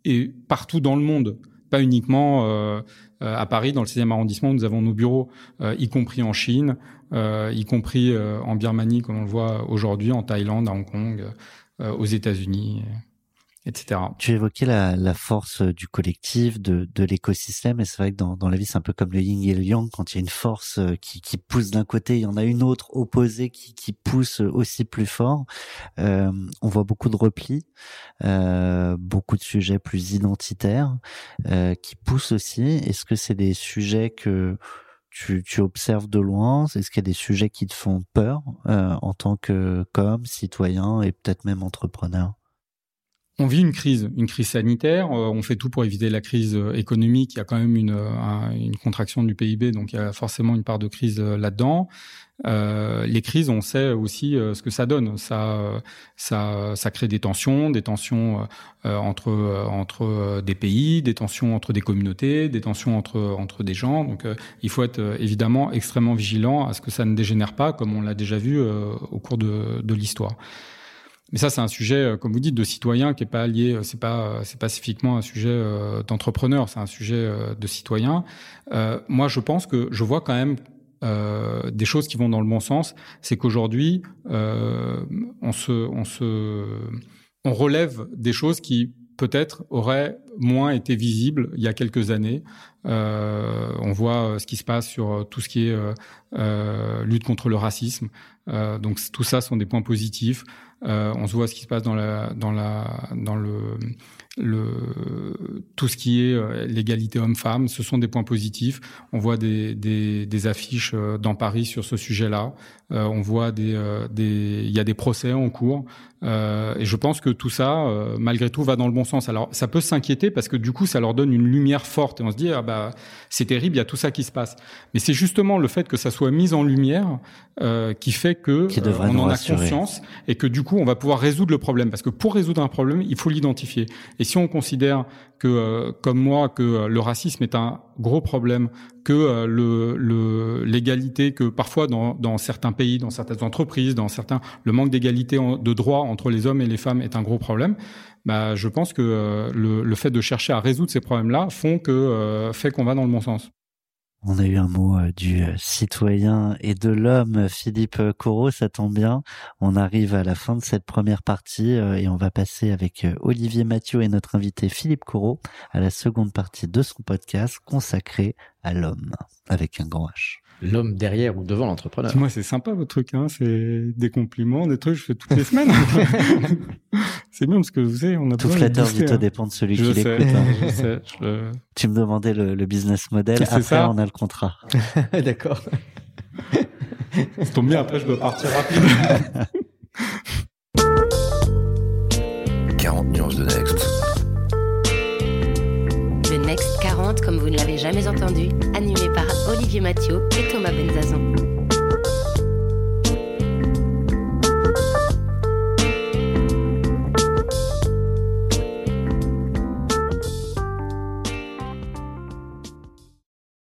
et partout dans le monde, pas uniquement à Paris, dans le 6e arrondissement, nous avons nos bureaux, y compris en Chine, y compris en Birmanie, comme on le voit aujourd'hui, en Thaïlande, à Hong Kong, aux États-Unis etc. Tu évoquais la, la force du collectif, de, de l'écosystème, et c'est vrai que dans, dans la vie, c'est un peu comme le yin et le yang, quand il y a une force euh, qui, qui pousse d'un côté, il y en a une autre opposée qui, qui pousse aussi plus fort. Euh, on voit beaucoup de replis, euh, beaucoup de sujets plus identitaires euh, qui poussent aussi. Est-ce que c'est des sujets que tu, tu, observes de loin? Est-ce qu'il y a des sujets qui te font peur euh, en tant que comme citoyen et peut-être même entrepreneur? On vit une crise, une crise sanitaire. Euh, on fait tout pour éviter la crise euh, économique. Il y a quand même une, une contraction du PIB, donc il y a forcément une part de crise euh, là-dedans. Euh, les crises, on sait aussi ce que ça donne. Ça, ça, ça crée des tensions, des tensions euh, entre entre des pays, des tensions entre des communautés, des tensions entre entre des gens. Donc, il faut être évidemment extrêmement vigilant à ce que ça ne dégénère pas, comme on l'a déjà vu au cours de, de l'histoire. Mais ça, c'est un sujet, euh, comme vous dites, de citoyen qui est pas lié. Euh, c'est pas, euh, c'est pas spécifiquement un sujet d'entrepreneur. C'est un sujet de citoyen. Euh, moi, je pense que je vois quand même euh, des choses qui vont dans le bon sens. C'est qu'aujourd'hui, euh, on se, on se, on relève des choses qui peut-être auraient moins été visibles il y a quelques années. Euh, on voit ce qui se passe sur tout ce qui est euh, lutte contre le racisme. donc tout ça sont des points positifs. Euh, on se voit ce qui se passe dans la dans la dans le le tout ce qui est euh, l'égalité homme-femme, ce sont des points positifs. On voit des, des, des affiches euh, dans Paris sur ce sujet-là. Euh, on voit des, des il y a des procès en cours. Euh, et je pense que tout ça, malgré tout, va dans le bon sens. Alors, ça peut s'inquiéter parce que du coup, ça leur donne une lumière forte et on se dit ah bah c'est terrible, il y a tout ça qui se passe. Mais c'est justement le fait que ça soit mis en lumière euh, qui fait que on en a conscience et que du coup, on va pouvoir résoudre le problème. Parce que pour résoudre un problème, il faut l'identifier. Et si on considère que, euh, comme moi, que euh, le racisme est un gros problème, que euh, l'égalité, que parfois dans, dans certains pays, dans certaines entreprises, dans certains, le manque d'égalité de droit entre les hommes et les femmes est un gros problème. Bah, je pense que le, le fait de chercher à résoudre ces problèmes-là font que fait qu'on va dans le bon sens. On a eu un mot euh, du euh, citoyen et de l'homme, Philippe Corot, ça tombe bien. On arrive à la fin de cette première partie euh, et on va passer avec Olivier Mathieu et notre invité Philippe Corot à la seconde partie de son podcast consacré à l'homme avec un grand H l'homme derrière ou devant l'entrepreneur. Moi, c'est sympa votre truc, hein. C'est des compliments, des trucs que je fais toutes les semaines. c'est bien parce que vous savez, on a tout flatteur du tout hein. dépend de celui qui l'écoute. Hein. Tu me demandais le, le business model. Après, ça. on a le contrat. D'accord. ça tombe bien. Après, je dois partir rapidement. 40 nuances de Next. Le Next 40 Apparente comme vous ne l'avez jamais entendu, animée par Mathieu et Thomas Benzazan.